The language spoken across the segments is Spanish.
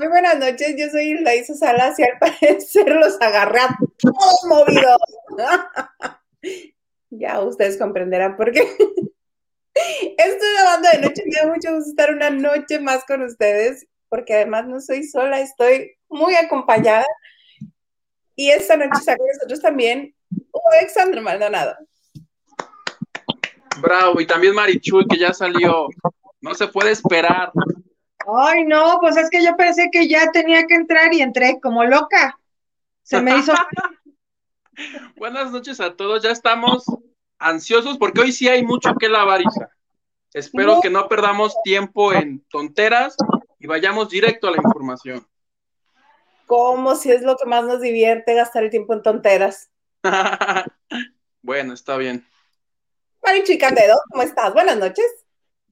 Muy buenas noches, yo soy Laisa Salas y al parecer los agarré a todos movidos. ya ustedes comprenderán por qué. Estoy grabando de noche, me da mucho gusto estar una noche más con ustedes, porque además no soy sola, estoy muy acompañada. Y esta noche está con nosotros también Alexandra Maldonado. Bravo, y también Marichuy, que ya salió. No se puede esperar. Ay, no, pues es que yo pensé que ya tenía que entrar y entré como loca. Se me hizo. Buenas noches a todos, ya estamos ansiosos porque hoy sí hay mucho que lavar, Isa. Espero que no perdamos tiempo en tonteras y vayamos directo a la información. Como si es lo que más nos divierte gastar el tiempo en tonteras. bueno, está bien. Marichu Candedo, ¿cómo estás? Buenas noches.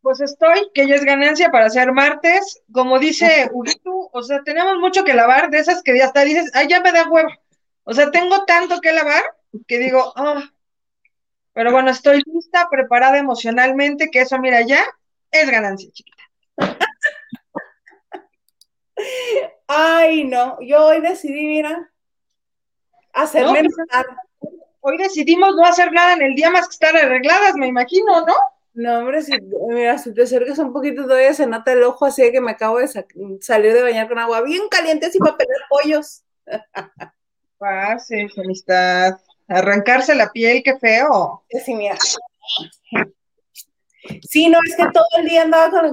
Pues estoy, que ya es ganancia para hacer martes. Como dice Uritu, o sea, tenemos mucho que lavar, de esas que ya hasta dices, ay, ya me da huevo. O sea, tengo tanto que lavar que digo, ah. Pero bueno, estoy lista, preparada emocionalmente, que eso, mira, ya es ganancia, chiquita. Ay, no, yo hoy decidí, mira, hacerme no, pues, Hoy decidimos no hacer nada en el día más que estar arregladas, me imagino, ¿no? No, hombre, si, mira, si te acercas un poquito todavía se nota el ojo, así que me acabo de salir de bañar con agua bien caliente así para pelar pollos. Pase, amistad. Arrancarse la piel, qué feo. Sí, mira. Sí, no, es que todo el día andaba con...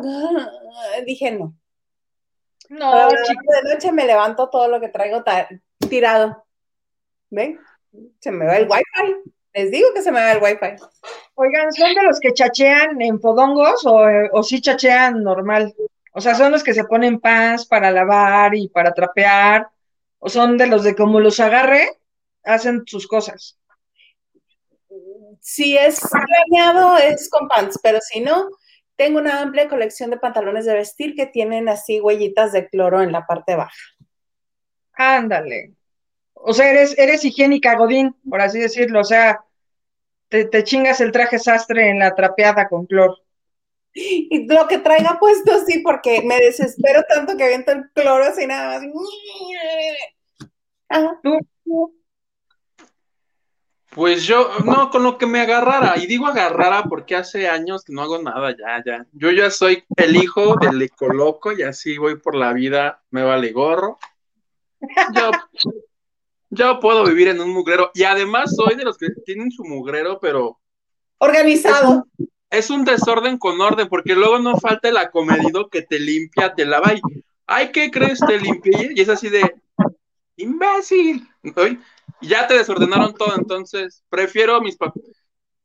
Dije, no. No, de noche me levanto todo lo que traigo tirado. ¿Ven? Se me va el wifi. Les digo que se me va el wifi. Oigan, ¿son de los que chachean en podongos o, o sí chachean normal? O sea, ¿son los que se ponen pants para lavar y para trapear? ¿O son de los de como los agarre, hacen sus cosas? Si es planeado, es con pants, pero si no, tengo una amplia colección de pantalones de vestir que tienen así huellitas de cloro en la parte baja. Ándale. O sea, eres, eres higiénica, Godín, por así decirlo. O sea, te, te chingas el traje sastre en la trapeada con cloro. Y lo que traiga puesto, sí, porque me desespero tanto que aviento el cloro así nada más. Ajá. ¿Tú? Pues yo, no, con lo que me agarrara, y digo agarrara porque hace años que no hago nada, ya, ya. Yo ya soy el hijo del ecoloco y así voy por la vida, me vale gorro. Yo, yo puedo vivir en un mugrero, y además soy de los que tienen su mugrero, pero... Organizado. Es un, es un desorden con orden, porque luego no falta el acomedido que te limpia, te lava y, ay, ¿qué crees? Te limpié, y es así de, imbécil, ¿no? Y ya te desordenaron todo, entonces prefiero a mis papás.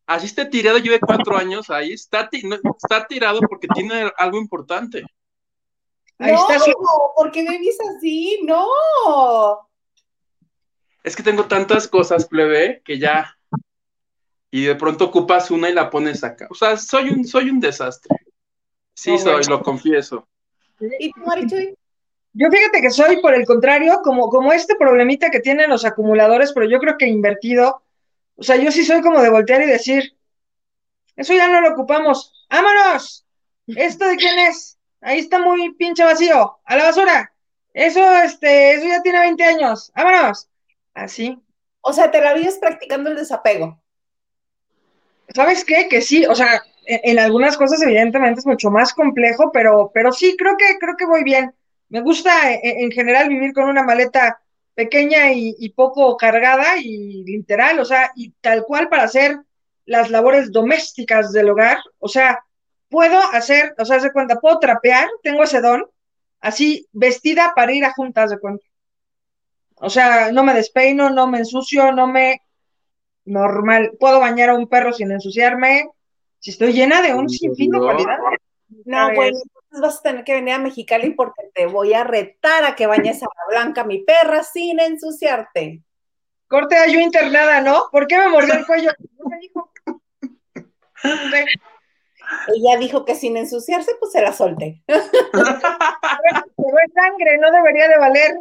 Así esté tirado, lleve cuatro años ahí, está, ti no, está tirado porque tiene algo importante. Ahí no, está su... ¿por qué me dices así? No. Es que tengo tantas cosas, plebe, que ya. Y de pronto ocupas una y la pones acá. O sea, soy un, soy un desastre. Sí, no, soy, bueno. lo confieso. ¿Y tú, Marichuy? Yo fíjate que soy, por el contrario, como, como este problemita que tienen los acumuladores, pero yo creo que invertido. O sea, yo sí soy como de voltear y decir, eso ya no lo ocupamos. ¡Vámonos! ¿Esto de quién es? Ahí está muy pinche vacío. ¡A la basura! Eso, este, eso ya tiene 20 años. ¡Vámonos! Así. O sea, te la vives practicando el desapego. ¿Sabes qué? Que sí, o sea, en, en, algunas cosas evidentemente es mucho más complejo, pero, pero sí, creo que, creo que voy bien. Me gusta en, en general vivir con una maleta pequeña y, y, poco cargada y literal, o sea, y tal cual para hacer las labores domésticas del hogar, o sea, puedo hacer, o sea, se cuenta, puedo trapear, tengo ese don, así vestida para ir a juntas de cuenta. O sea, no me despeino, no me ensucio, no me normal, puedo bañar a un perro sin ensuciarme, si estoy llena de un sinfín de cualidades. No, bueno, entonces vas a tener que venir a Mexicali porque te voy a retar a que bañes a la Blanca, mi perra, sin ensuciarte. Corte a yo internada, ¿no? ¿Por qué me mordió el cuello? No me dijo. Ella dijo que sin ensuciarse, pues se la solté. Se ve sangre, no debería de valer.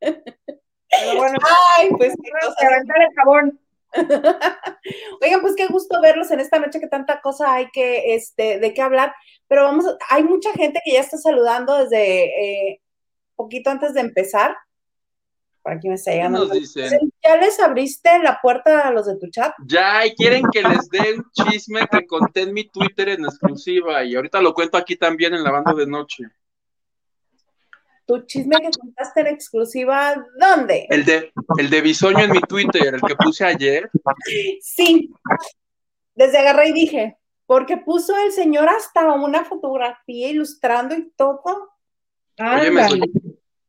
Pero bueno, Ay, pues se aventar el jabón. Oigan, pues qué gusto verlos en esta noche que tanta cosa hay que, este, de qué hablar. pero vamos, hay mucha gente que ya está saludando desde eh, poquito antes de empezar. Por aquí me. Nos dicen, ¿Ya les abriste la puerta a los de tu chat? ya, y quieren que les dé un chisme que conté en mi Twitter en exclusiva, y ahorita lo cuento aquí también en la banda de noche. Tu chisme que contaste en exclusiva, ¿dónde? El de, el de Bisoño en mi Twitter, el que puse ayer. Sí, desde agarré y dije, porque puso el señor hasta una fotografía ilustrando y todo. Oye, me.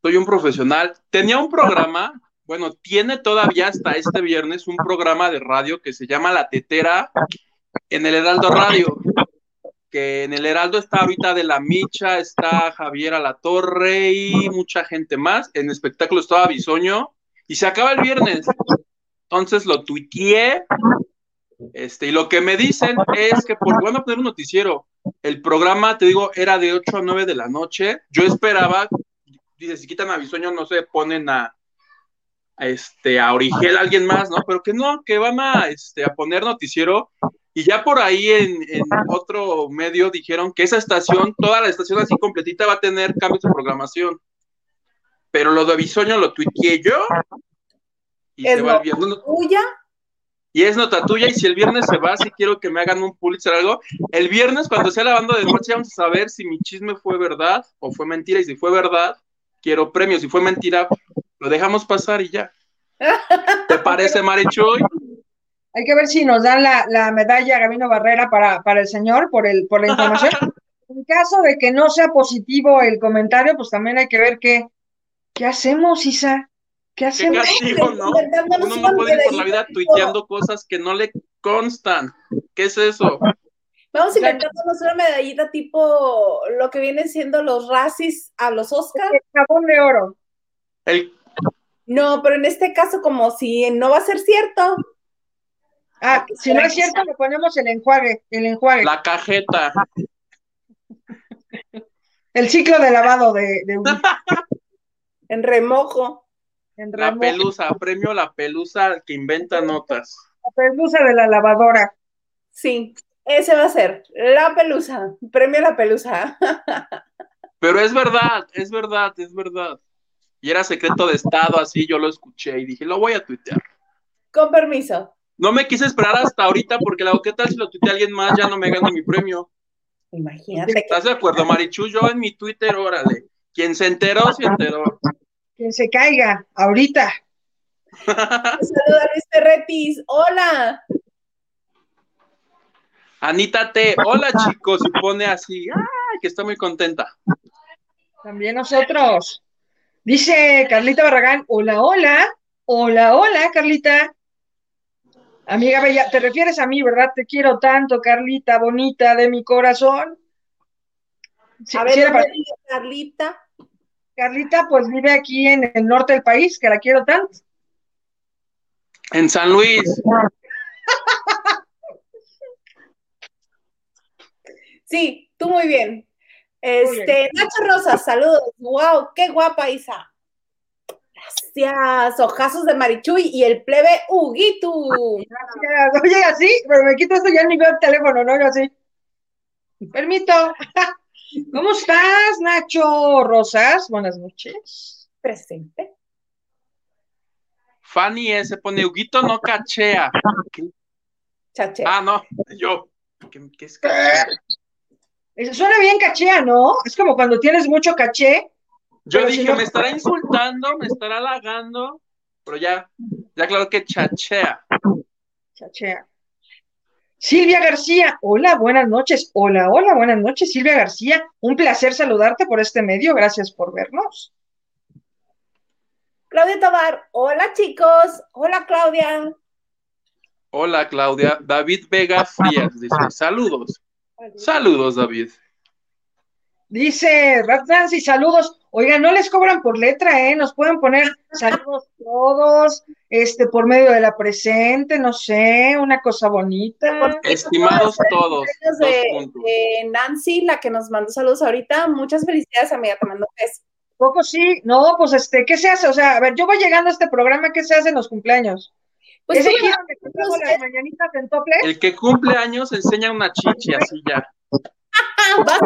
Soy, un profesional. Tenía un programa, bueno, tiene todavía hasta este viernes un programa de radio que se llama La Tetera en el Heraldo Radio. Que en el Heraldo está ahorita de la Micha, está Javier Alatorre y mucha gente más. En espectáculo estaba Bisoño y se acaba el viernes. Entonces lo tuiteé. Este, y lo que me dicen es que por van a poner un noticiero. El programa, te digo, era de 8 a 9 de la noche. Yo esperaba, dice, si quitan a Bisoño, no se ponen a, a, este, a Origel, a alguien más, ¿no? Pero que no, que van a, este, a poner noticiero. Y ya por ahí en, en otro medio dijeron que esa estación, toda la estación así completita va a tener cambios de programación. Pero lo de Bisoño lo tuiteé yo y Es se va el. No, Tuya, y es nota tuya, y si el viernes se va, si quiero que me hagan un Pulitzer o algo, el viernes cuando sea la banda de noche vamos a saber si mi chisme fue verdad o fue mentira, y si fue verdad, quiero premio, si fue mentira, lo dejamos pasar y ya. ¿Te parece, Marichuy? Hay que ver si nos dan la, la medalla Gabino Barrera para, para el señor por, el, por la información. En caso de que no sea positivo el comentario, pues también hay que ver qué, qué hacemos, Isa. ¿Qué Qué hacemos? castigo, ¿no? Uno no puede ir por la vida tuiteando cosas que no le constan. ¿Qué es eso? Vamos inventándonos una medallita tipo lo que vienen siendo los racis a los Oscars. El jabón de oro. El, No, pero en este caso, como si no va a ser cierto. Ah, si no es cierto, le ponemos el enjuague, el enjuague, la cajeta. el ciclo de lavado de, de un En remojo. en La remo- pelusa, premio la pelusa que inventa notas. la pelusa de la lavadora. Sí, ese va a ser. La pelusa. Premio la pelusa. Pero es verdad, es verdad, es verdad. Y era secreto de Estado, así yo lo escuché y dije, lo voy a tuitear. Con permiso. No me quise esperar hasta ahorita porque la ¿qué tal si lo tuitea alguien más? Ya no me gano mi premio. Imagínate que ¿Estás de acuerdo, Marichu? Yo en mi Twitter, órale. Quien se enteró, se enteró. Quien se caiga, ahorita. saluda a Luis Ferretis. Hola. Anita T, hola chicos, y pone así, ay, que está muy contenta. También nosotros. Dice Carlita Barragán, hola, hola, hola, hola, Carlita. Amiga bella, te refieres a mí, ¿verdad? Te quiero tanto, Carlita, bonita de mi corazón. Sí, A ver, sí era para- ¿dónde vive Carlita. Carlita, pues vive aquí en el norte del país, que la quiero tanto. En San Luis, Sí, tú muy bien. Este, Nacho Rosas, saludos. Wow, qué guapa Isa. Gracias. Ojazos de Marichuy y el plebe Huguito. Gracias. Oye, así, pero me quito esto ya ni veo el teléfono, ¿no? Yo así. Permito. ¿Cómo estás, Nacho Rosas? Buenas noches. Presente. Fanny S pone, Huguito no cachea. ¿Qué? Chache. Ah, no, yo. ¿Qué, qué es cachea? Suena bien cachea, ¿no? Es como cuando tienes mucho caché. Yo dije, si no- me estará insultando, me estará halagando, pero ya, ya claro que chachea. Chachea. Silvia García, hola, buenas noches. Hola, hola, buenas noches, Silvia García. Un placer saludarte por este medio. Gracias por vernos. Claudia Tobar, hola chicos. Hola Claudia. Hola, Claudia. David Vega Frías dice, saludos. Saludos, David. Dice Rat Nancy, saludos. Oigan, no les cobran por letra, ¿eh? Nos pueden poner saludos todos, este, por medio de la presente, no sé, una cosa bonita. Estimados todos. De, de Nancy, la que nos mandó saludos ahorita. Muchas felicidades, amiga. Te mando besos. Poco sí, no, pues este, ¿qué se hace? O sea, a ver, yo voy llegando a este programa, ¿qué se hace en los cumpleaños? Pues ¿Ese sí, aquí donde cantamos las mañanitas en tople? El que cumple años enseña una chichi, así ya. Vas,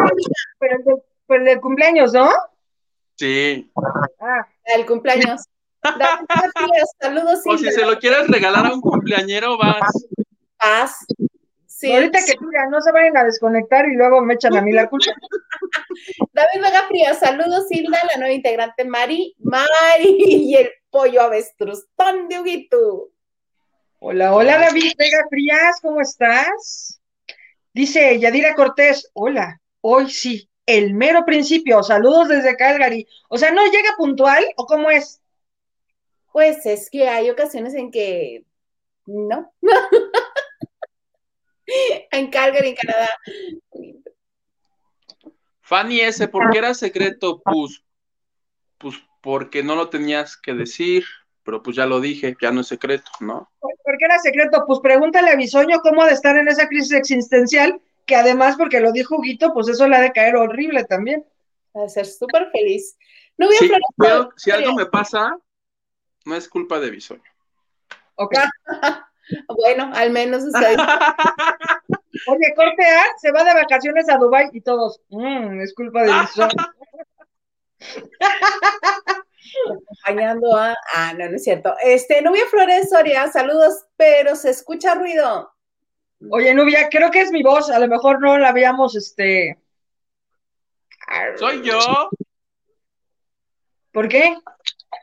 Pero el, de- pero el del cumpleaños, ¿no? Sí. Ah, el cumpleaños. David García, saludos, O si se lo quieres regalar a un cumpleañero, vas. Paz. Sí, ahorita que tú ya no se vayan a desconectar y luego me echan a mí la culpa. David Vega Frías, saludos Hilda, la nueva integrante Mari, Mari y el pollo avestruz, ton de Huguito. Hola, hola David Vega Frías, ¿cómo estás? Dice Yadira Cortés, hola, hoy sí, el mero principio, saludos desde Calgary. O sea, ¿no llega puntual o cómo es? Pues es que hay ocasiones en que no. en Calgary, en Canadá. Fanny S, ¿por qué era secreto? Pues, pues porque no lo tenías que decir, pero pues ya lo dije, ya no es secreto, ¿no? ¿Por qué era secreto? Pues pregúntale a Bisoño cómo ha de estar en esa crisis existencial, que además, porque lo dijo Huguito, pues eso le ha de caer horrible también. Va a ser súper feliz. No voy a Sí, pero si algo me pasa, no es culpa de Bisoño. Ok. Bueno, al menos ustedes. Oye, corte A, se va de vacaciones a Dubai y todos, "Mm, es culpa de Bisoño. Acompañando a. Ah, no, no es cierto. Este, Nubia Flores Soria, saludos, pero se escucha ruido. Oye, Nubia, creo que es mi voz, a lo mejor no la habíamos, este... Soy yo. ¿Por qué?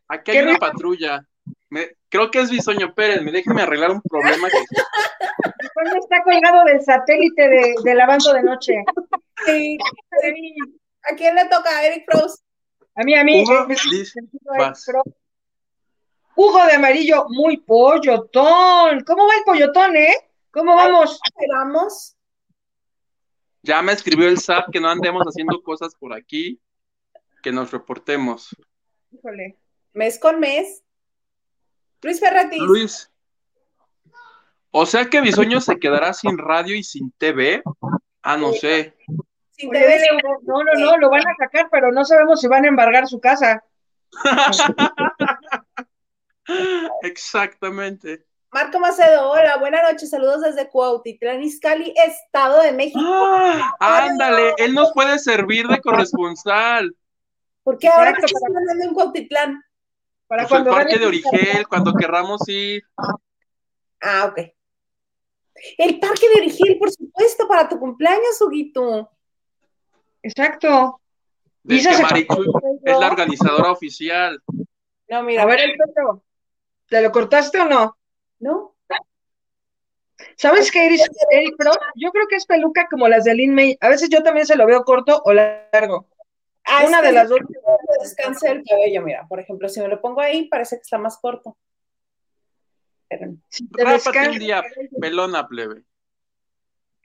Aquí ¿Qué hay una ruido? patrulla. Me- creo que es Bisoño Pérez. Me déjenme arreglar un problema que Bisoño está colgado del satélite de, de lavando de noche. Sí. ¿A quién le toca? A Eric Frost. A mí, a mí. Hugo, eh, vas. pero- Hugo de amarillo, muy pollotón. ¿Cómo va el pollotón, eh? ¿Cómo vamos? Vamos. Ya me escribió el SAT que no andemos haciendo cosas por aquí, que nos reportemos. Híjole. Mes con mes. Luis Ferretis. Luis. O sea que Bisoño se quedará sin radio y sin TV. Ah, no sé. Sin Oye, TV, dile, Hugo, no, no, no, lo van a sacar, pero no sabemos si van a embargar su casa. Exactamente. Marco Macedo, hola, buenas noches, saludos desde Cuautitlán, Izcalli, Estado de México. Ah, ándale, él nos puede servir de corresponsal. ¿Por qué ahora que están andando en Cuautitlán? Para Pues el cuando parque gane- de Origel, cuando querramos ir. Ah, ok. El Parque de Origel, por supuesto, para tu cumpleaños, Huguito. Exacto. De Isa que se- Marichu es la organizadora oficial. No, mira, A ver el pelo. ¿Te lo cortaste o no? ¿no? ¿Sabes qué, Eric, Eric Pro? Yo creo que es peluca como las de Lin May. A veces yo también se lo veo corto o largo. Ah, Una de las dos. Descanse el cabello, mira. Por ejemplo, si me lo pongo ahí, parece que está más corto. Pero no. Si te Rápate descansa- un día, pelona plebe.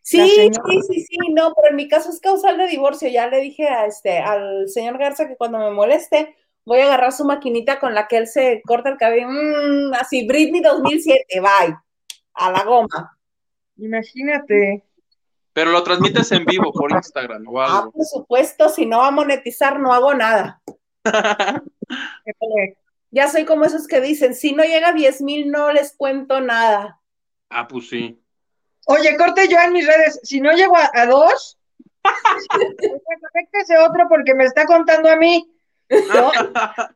Sí, sí, sí, sí, no, pero en mi caso es causal de divorcio. Ya le dije a este, al señor Garza que cuando me moleste, voy a agarrar su maquinita con la que él se corta el cabello. Mm, así, Britney 2007, bye. A la goma. Imagínate. Pero lo transmites en vivo por Instagram o Ah, algo. por supuesto, si no va a monetizar, no hago nada. Ya soy como esos que dicen, si no llega a 10 mil, no les cuento nada. Ah, pues sí. Oye, corte yo en mis redes. Si no llego a, a dos, conéctese otro porque me está contando a mí. ¿No?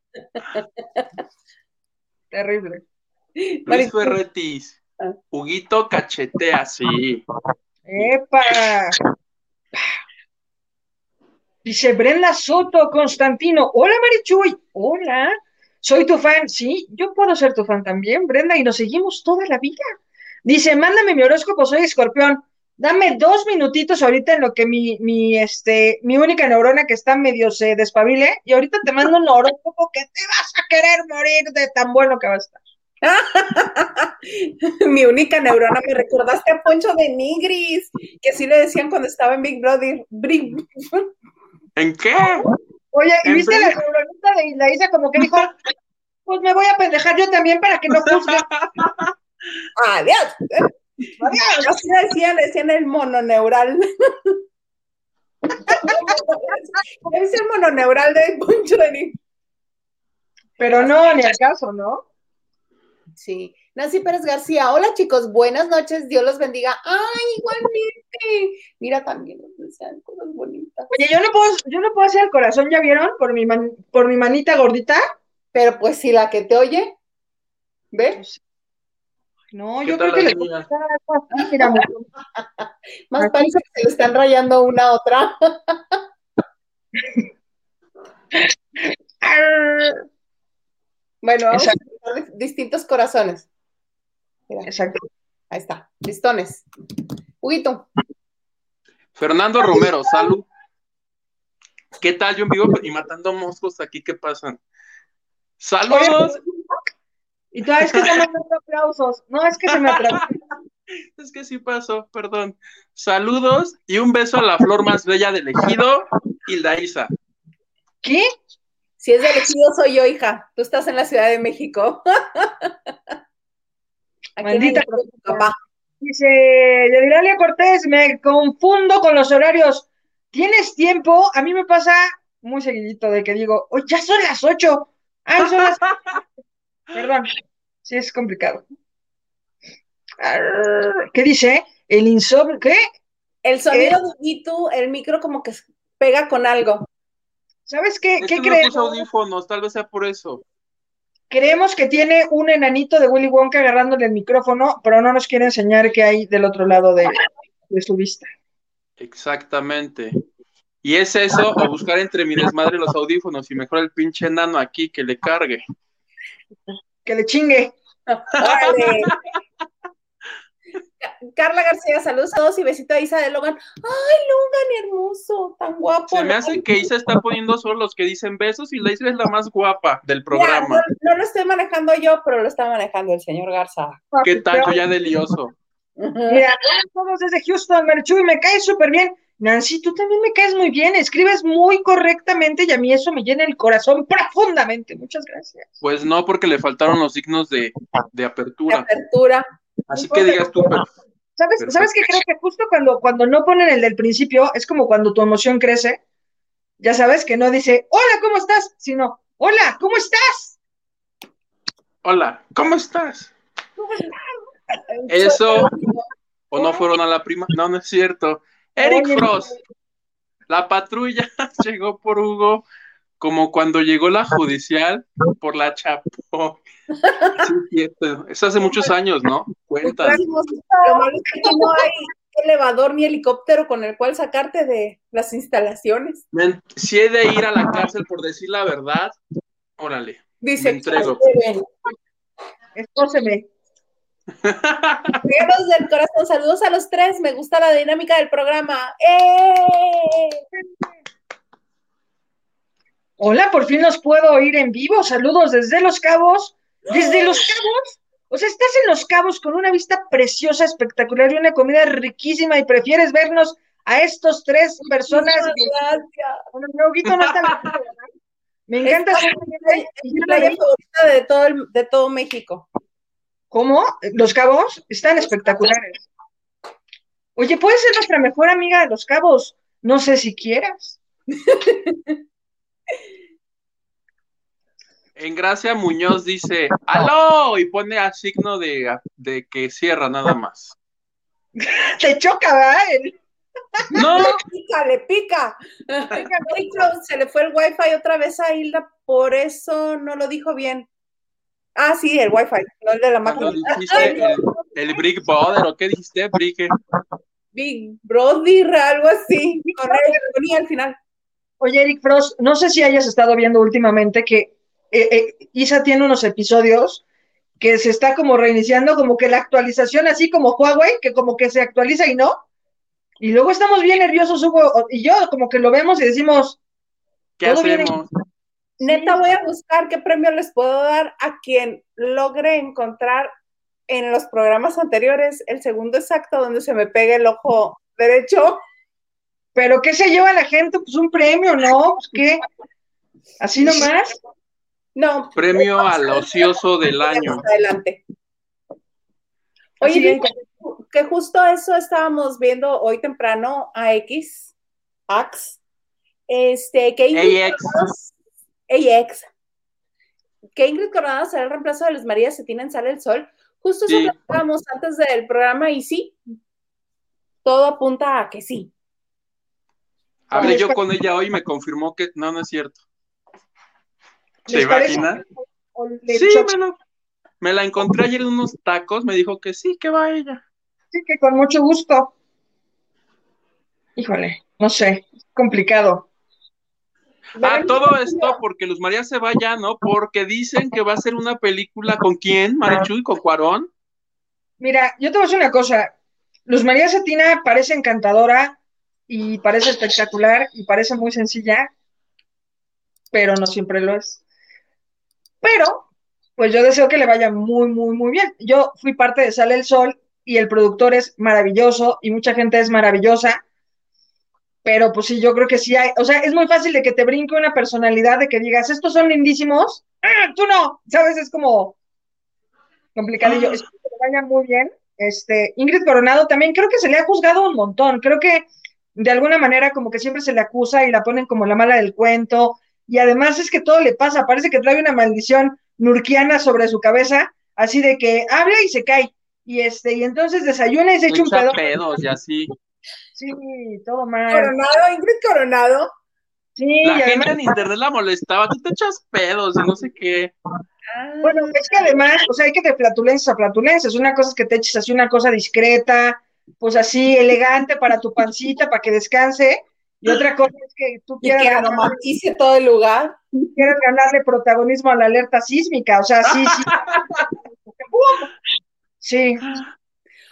Terrible. Luis Ferretis. Huguito cachetea, sí. ¡Epa! Dice Brenda Soto Constantino. Hola Marichuy. Hola. Soy tu fan. Sí, yo puedo ser tu fan también, Brenda, y nos seguimos toda la vida. Dice, mándame mi horóscopo, soy escorpión. Dame dos minutitos ahorita en lo que mi, mi, este, mi única neurona que está medio se despabile, y ahorita te mando un horóscopo que te vas a querer morir de tan bueno que va a estar. Mi única neurona, me recordaste a Poncho de Nigris, que sí le decían cuando estaba en Big Brother. ¿En qué? Oye, ¿y viste la neuronita de la Isa como que dijo, pues me voy a pendejar yo también para que no juzguen? Adiós. Adiós. Así decían, decían el mononeural. ¿Ya viste el mononeural de Poncho de? Pero no, ni al caso, ¿no? Sí. Nancy Pérez García, hola chicos, buenas noches, Dios los bendiga. Ay, igualmente. Mira también nos desean cosas bonitas. Oye, yo no puedo, yo no puedo hacer el corazón, ¿ya vieron? Por mi man- por mi manita gordita. Pero pues si la que te oye, ¿ve? No, ¿Qué yo creo que le mira, amor. Más parece que se le están rayando una a otra. Bueno, vamos Exacto. a distintos corazones. Mira, Exacto. ahí está, listones. Huguito, Fernando Romero, salud. ¿Qué tal? Yo en vivo y matando moscos aquí, ¿qué pasan? Saludos. Y tú, es que se me aplausos. No, es que se me atravesó. Es que sí pasó, perdón. Saludos y un beso a la flor más bella del ejido, Hilda Isa. ¿Qué? si es de elegido soy yo, hija. Tú estás en la Ciudad de México. Maldita papá. Dice Yadiralia Cortés, me confundo con los horarios. ¿Tienes tiempo? A mí me pasa muy seguidito de que digo, oh, ya son las ocho. Ay, son las... Perdón, sí es complicado. Arr, ¿Qué dice? El insomnio, ¿qué? El sonido de Huguito, el micro como que pega con algo. ¿Sabes qué? Es ¿Qué no creemos? audífonos, tal vez sea por eso. Creemos que tiene un enanito de Willy Wonka agarrándole el micrófono, pero no nos quiere enseñar qué hay del otro lado de, de su vista. Exactamente. Y es eso, o buscar entre mi desmadre los audífonos y mejor el pinche enano aquí que le cargue. Que le chingue. Carla García, saludos a todos y besito a Isa de Logan. Ay, Logan, hermoso, tan guapo. Se me hace que Isa está poniendo solo los que dicen besos y la Isa es la más guapa del programa. no, no lo estoy manejando yo, pero lo está manejando el señor Garza. ¿Qué tal? Yo ya de lioso. Mira, todos desde Houston, Merchuy, me caes súper bien. Nancy, tú también me caes muy bien, escribes muy correctamente y a mí eso me llena el corazón profundamente. Muchas gracias. Pues no, porque le faltaron los signos de, de De apertura. apertura. Así que digas tú, pero ¿Sabes. ¿Sabes qué? Creo que justo cuando, cuando no ponen el del principio, es como cuando tu emoción crece. Ya sabes que no dice, hola, ¿cómo estás? Sino, hola, ¿cómo estás? hola, ¿cómo estás? ¿Cómo estás? Eso, o no fueron a la prima. No, no es cierto. Eric Frost, la patrulla llegó por Hugo como cuando llegó la judicial por la Chapo. Sí, es cierto. Hace muchos años, ¿no? Cuenta. Próximos- Lo malo es que no hay elevador ni helicóptero con el cual sacarte de las instalaciones. Si he de ir a la cárcel por decir la verdad, órale. Dice, Me entrego. Escóceme. Regalos del corazón, saludos a los tres, me gusta la dinámica del programa. ¡Eh! Hola, por fin los puedo oír en vivo. Saludos desde Los Cabos. Desde Los Cabos. O sea, estás en Los Cabos con una vista preciosa, espectacular y una comida riquísima y prefieres vernos a estos tres personas. Gracias. Bueno, no, no. Me encanta Es mi playa favorita de todo, el- de todo México. ¿Cómo? Los Cabos están espectaculares. Oye, puedes ser nuestra mejor amiga de Los Cabos. No sé si quieras. En Gracia Muñoz dice, ¡aló! Y pone a signo de, de que cierra nada más. Te choca, ¿verdad? No, Le pica, le pica. Se le fue el wifi otra vez a Hilda, por eso no lo dijo bien. Ah, sí, el wifi, no el de la máquina. dijiste el, el Brick Brother, ¿o qué dijiste, Brick? Big Brother, algo así, I al final. Oye, Eric Frost, no sé si hayas estado viendo últimamente que eh, eh, Isa tiene unos episodios que se está como reiniciando, como que la actualización, así como Huawei, que como que se actualiza y no. Y luego estamos bien nerviosos, Hugo y yo, como que lo vemos y decimos, ¿Qué Todo bien. hacemos? Neta, voy a buscar qué premio les puedo dar a quien logre encontrar en los programas anteriores el segundo exacto donde se me pegue el ojo derecho. pero ¿qué se lleva la gente? Pues un premio, ¿no? Pues qué, así nomás. No, Premio al ocioso del año. más adelante. Oye, que justo eso estábamos viendo hoy temprano a X, Ax, este, que AX. AX, que Ingrid Coronado será el reemplazo de Luz María Cetina en Sale el Sol. Justo eso lo hablábamos antes del programa y sí, todo apunta a que sí. Hablé yo con ella hoy y me confirmó que no, no es cierto. ¿Se imagina? Sí, me, me la encontré ayer en unos tacos, me dijo que sí, que va ella. Sí, que con mucho gusto. Híjole, no sé, complicado. Ah, todo esto porque Luz María se vaya, ¿no? Porque dicen que va a ser una película con quién, Marichuy, con Cuarón. Mira, yo te voy a decir una cosa. Luz María Cetina parece encantadora y parece espectacular y parece muy sencilla, pero no siempre lo es. Pero, pues yo deseo que le vaya muy, muy, muy bien. Yo fui parte de Sale el Sol y el productor es maravilloso y mucha gente es maravillosa pero pues sí, yo creo que sí hay, o sea, es muy fácil de que te brinque una personalidad, de que digas, estos son lindísimos, ¡Ah, tú no, ¿sabes? Es como complicadillo. Ah. Espero que vaya muy bien. Este, Ingrid Coronado también creo que se le ha juzgado un montón, creo que de alguna manera como que siempre se le acusa y la ponen como la mala del cuento, y además es que todo le pasa, parece que trae una maldición nurquiana sobre su cabeza, así de que habla y se cae, y este, y entonces desayuna y se echa un pedo. pedos y así. Sí, todo mal. Coronado, Ingrid Coronado. Sí, la gente en internet la molestaba, tú te echas pedos y no sé qué. Ah. Bueno, es que además, o sea, hay que de flatulencias a flatulencias. Una cosa es que te eches así una cosa discreta, pues así elegante para tu pancita, para que descanse. Y otra cosa es que tú quieras. Y que todo el lugar. Quieres ganarle protagonismo a la alerta sísmica. O sea, sí, sí. sí.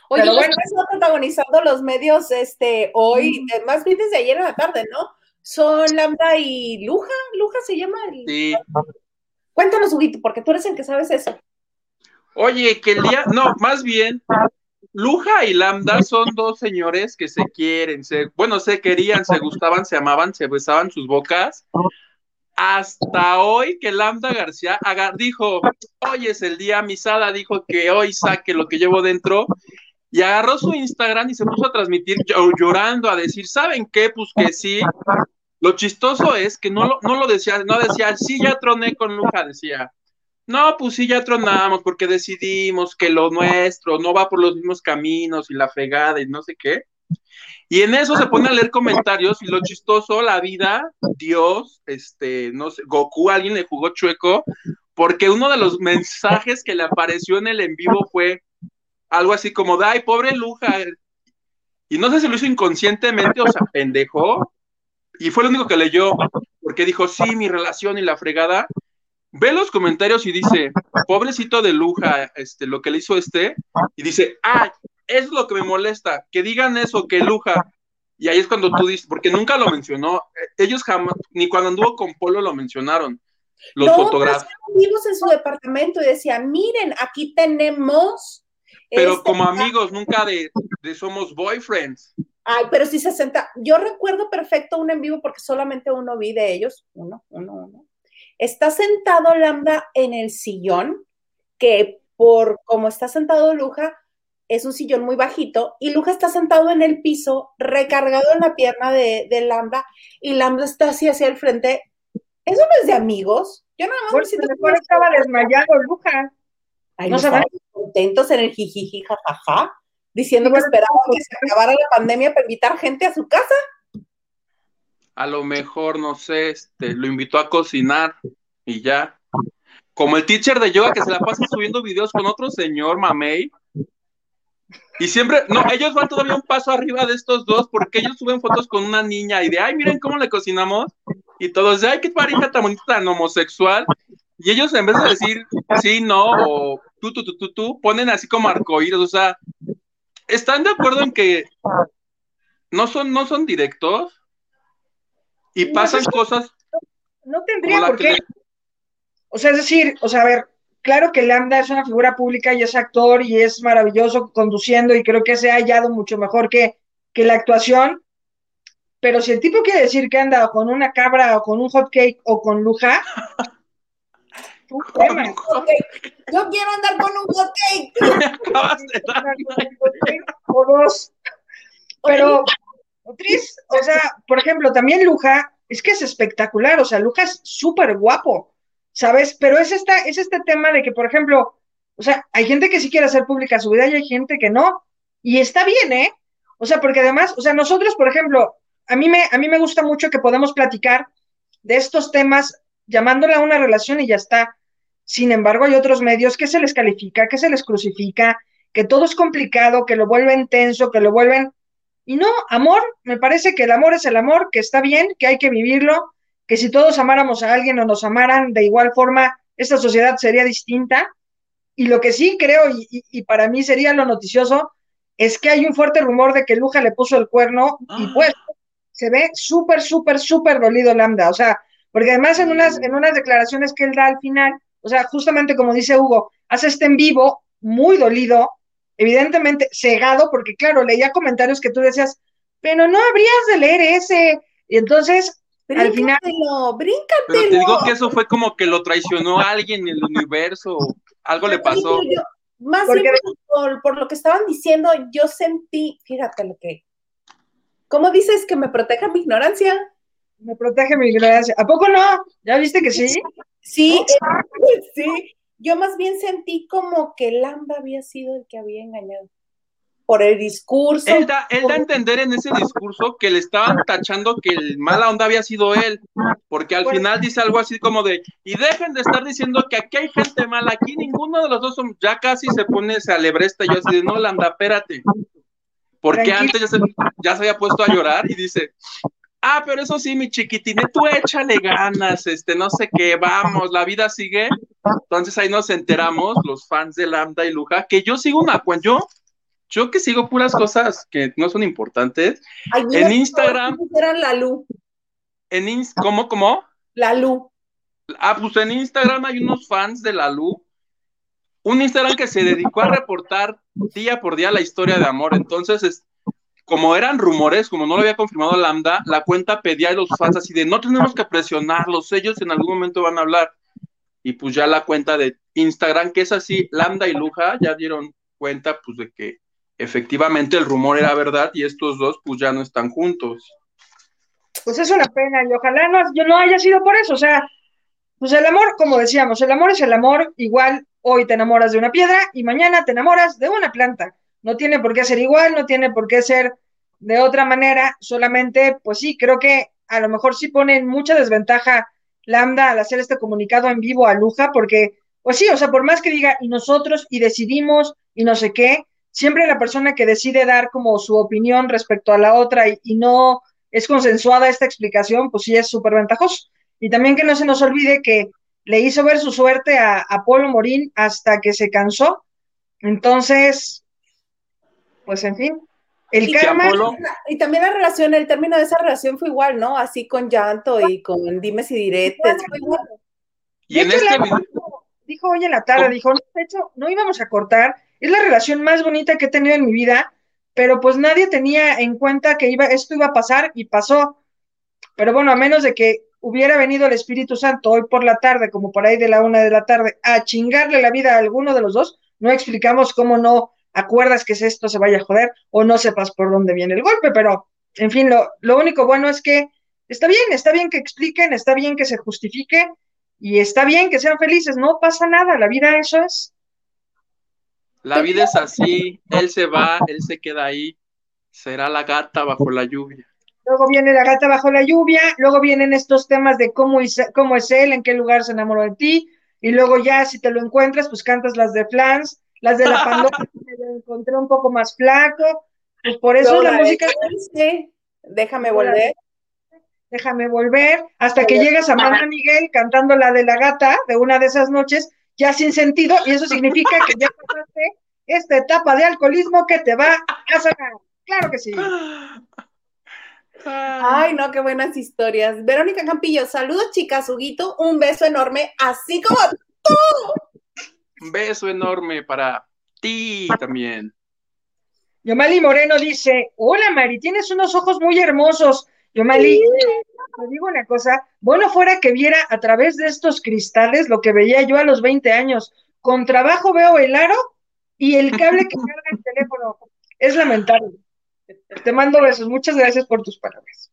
Oye, Pero bueno. está protagonizando los medios este hoy, eh, más bien desde ayer en la tarde, ¿no? Son Lambda y Luja, Luja se llama. Sí. Cuéntanos, Huguito, porque tú eres el que sabes eso. Oye, que el día, no, más bien, Luja y Lambda son dos señores que se quieren, se, bueno, se querían, se gustaban, se amaban, se besaban sus bocas. Hasta hoy que Lambda García dijo, hoy es el día, Misada dijo que hoy saque lo que llevo dentro y agarró su Instagram y se puso a transmitir llorando, a decir, ¿saben qué? Pues que sí. Lo chistoso es que no lo, no lo decía, no decía, sí, ya troné con Luja, decía, no, pues sí, ya tronamos porque decidimos que lo nuestro no va por los mismos caminos y la fregada y no sé qué. Y en eso se pone a leer comentarios y lo chistoso, la vida, Dios, este, no sé, Goku, alguien le jugó chueco, porque uno de los mensajes que le apareció en el en vivo fue, algo así como, ay, pobre Luja. Y no sé si lo hizo inconscientemente o se pendejó. Y fue lo único que leyó, porque dijo, sí, mi relación y la fregada. Ve los comentarios y dice, pobrecito de Luja, este, lo que le hizo este, y dice, ah, es lo que me molesta, que digan eso, que Luja. Y ahí es cuando tú dices, porque nunca lo mencionó, ellos jamás, ni cuando anduvo con Polo lo mencionaron, los fotógrafos. Vimos en su departamento y decía, miren, aquí tenemos pero este, como amigos, nunca de, somos boyfriends. Ay, pero si se senta, yo recuerdo perfecto un en vivo porque solamente uno vi de ellos, uno, uno, uno. Está sentado Lambda en el sillón, que por como está sentado Luja, es un sillón muy bajito, y Luja está sentado en el piso, recargado en la pierna de, de Lambda, y Lambda está así hacia el frente. ¿Eso no es de amigos? Yo nada más me siento. estaba desmayado, Luja. Ay, no, contentos en el jijiji, jajaja, diciendo que esperaban que se acabara la pandemia para invitar gente a su casa. A lo mejor, no sé, este, lo invitó a cocinar y ya. Como el teacher de yoga que se la pasa subiendo videos con otro señor, Mamey. Y siempre, no, ellos van todavía un paso arriba de estos dos porque ellos suben fotos con una niña y de, ay, miren cómo le cocinamos. Y todos de, ay, qué pareja tan bonita, tan homosexual. Y ellos en vez de decir sí, no, o tú, tú, tú, tú, tú, ponen así como arcoíris, o sea, ¿están de acuerdo en que no son, no son directos? Y pasan cosas. No tendría por qué. O sea, es decir, o sea, a ver, claro que Lambda es una figura pública y es actor y es maravilloso conduciendo y creo que se ha hallado mucho mejor que, que la actuación. Pero si el tipo quiere decir que anda con una cabra o con un hot cake o con luja, Yo quiero andar con un hot o dos. Pero, Tris, o sea, por ejemplo, también Luja, es que es espectacular, o sea, Luja es súper guapo, ¿sabes? Pero es, esta, es este tema de que, por ejemplo, O sea, hay gente que sí quiere hacer pública su vida y hay gente que no. Y está bien, ¿eh? O sea, porque además, o sea, nosotros, por ejemplo, a mí me, a mí me gusta mucho que podemos platicar de estos temas llamándole a una relación y ya está. Sin embargo, hay otros medios que se les califica, que se les crucifica, que todo es complicado, que lo vuelven tenso, que lo vuelven... Y no, amor, me parece que el amor es el amor, que está bien, que hay que vivirlo, que si todos amáramos a alguien o nos amaran de igual forma, esta sociedad sería distinta. Y lo que sí creo, y, para mí sería lo noticioso, es que hay un fuerte rumor de que Luja le puso el cuerno y ah. pues se ve súper, súper, súper dolido Lambda. O sea, porque además en unas, en unas declaraciones que él da al final, o sea, justamente como dice Hugo, hace este en vivo muy dolido, evidentemente cegado, porque claro, leía comentarios que tú decías, pero no habrías de leer ese. Y entonces, al final. Bríncatelo. Pero te digo que eso fue como que lo traicionó a alguien en el universo, algo le pasó. más bien por, por, lo que estaban diciendo, yo sentí, fíjate lo que. ¿Cómo dices que me proteja mi ignorancia? Me protege mi ignorancia. ¿A poco no? ¿Ya viste que sí? Sí, sí. Yo más bien sentí como que Lamba había sido el que había engañado por el discurso. Él da, él da a entender en ese discurso que le estaban tachando que el mala onda había sido él, porque al final dice algo así como de, y dejen de estar diciendo que aquí hay gente mala, aquí ninguno de los dos son, ya casi se pone, se alebresta, yo así de, no, Landa, espérate, porque antes ya se, ya se había puesto a llorar y dice, ah, pero eso sí, mi chiquitín, tú échale ganas, este, no sé qué, vamos, la vida sigue. Entonces ahí nos enteramos, los fans de Lambda y Luja, que yo sigo una cuenta, yo yo que sigo puras cosas que no son importantes. en Instagram. Eran la Lu. En ¿Cómo, cómo? La Lu. Ah, pues en Instagram hay unos fans de la Lu. Un Instagram que se dedicó a reportar día por día la historia de amor. Entonces, como eran rumores, como no lo había confirmado Lambda, la cuenta pedía a los fans así de no tenemos que presionarlos, ellos en algún momento van a hablar. Y pues ya la cuenta de Instagram, que es así, Lambda y Luja, ya dieron cuenta pues de que efectivamente el rumor era verdad y estos dos pues ya no están juntos. Pues es una pena y ojalá no, yo no haya sido por eso, o sea, pues el amor, como decíamos, el amor es el amor, igual hoy te enamoras de una piedra y mañana te enamoras de una planta. No tiene por qué ser igual, no tiene por qué ser de otra manera, solamente, pues sí, creo que a lo mejor sí pone mucha desventaja Lambda al hacer este comunicado en vivo a Luja, porque, pues sí, o sea, por más que diga, y nosotros, y decidimos, y no sé qué, siempre la persona que decide dar como su opinión respecto a la otra y, no es consensuada esta explicación, pues sí es súper ventajoso. Y también que no se nos olvide que le hizo ver su suerte a, Polo Morín hasta que se cansó. Entonces, pues en fin, el karma. Y también la relación, el término de esa relación fue igual, ¿no? Así con llanto y con dimes y diretes. Y en este Dijo hoy en la tarde, dijo, de hecho, no íbamos a cortar, es la relación más bonita que he tenido en mi vida, pero pues nadie tenía en cuenta que iba, esto iba a pasar y pasó. Pero bueno, a menos de que hubiera venido el Espíritu Santo hoy por la tarde, como por ahí de la una de la tarde, a chingarle la vida a alguno de los dos, no explicamos cómo no acuerdas que esto se vaya a joder o no sepas por dónde viene el golpe, pero en fin, lo, lo único bueno es que está bien, está bien que expliquen, está bien que se justifique y está bien que sean felices, no pasa nada, la vida eso es. La vida es así, él se va, él se queda ahí, será la gata bajo la lluvia. Luego viene la gata bajo la lluvia, luego vienen estos temas de cómo es, cómo es él, en qué lugar se enamoró de ti, y luego ya si te lo encuentras, pues cantas las de Flans, las de la Pandora, lo encontré un poco más flaco, pues por eso la, música... déjame volver. Déjame volver, hasta que llegas a Amanda Miguel cantando la de la gata de una de esas noches, ya sin sentido, y eso significa que ya pasaste esta etapa de alcoholismo que te va a sacar. Claro que sí. Ay, no, qué buenas historias. Verónica Campillo, saludos, chicas, Huguito, un beso enorme, así como tú. Un beso enorme para ti también. Yomali Moreno dice, hola Mari, tienes unos ojos muy hermosos. Yomali, te digo una cosa, bueno fuera que viera a través de estos cristales lo que veía yo a los 20 años. Con trabajo veo el aro y el cable que carga el teléfono. Es lamentable. Te mando besos. Muchas gracias por tus palabras.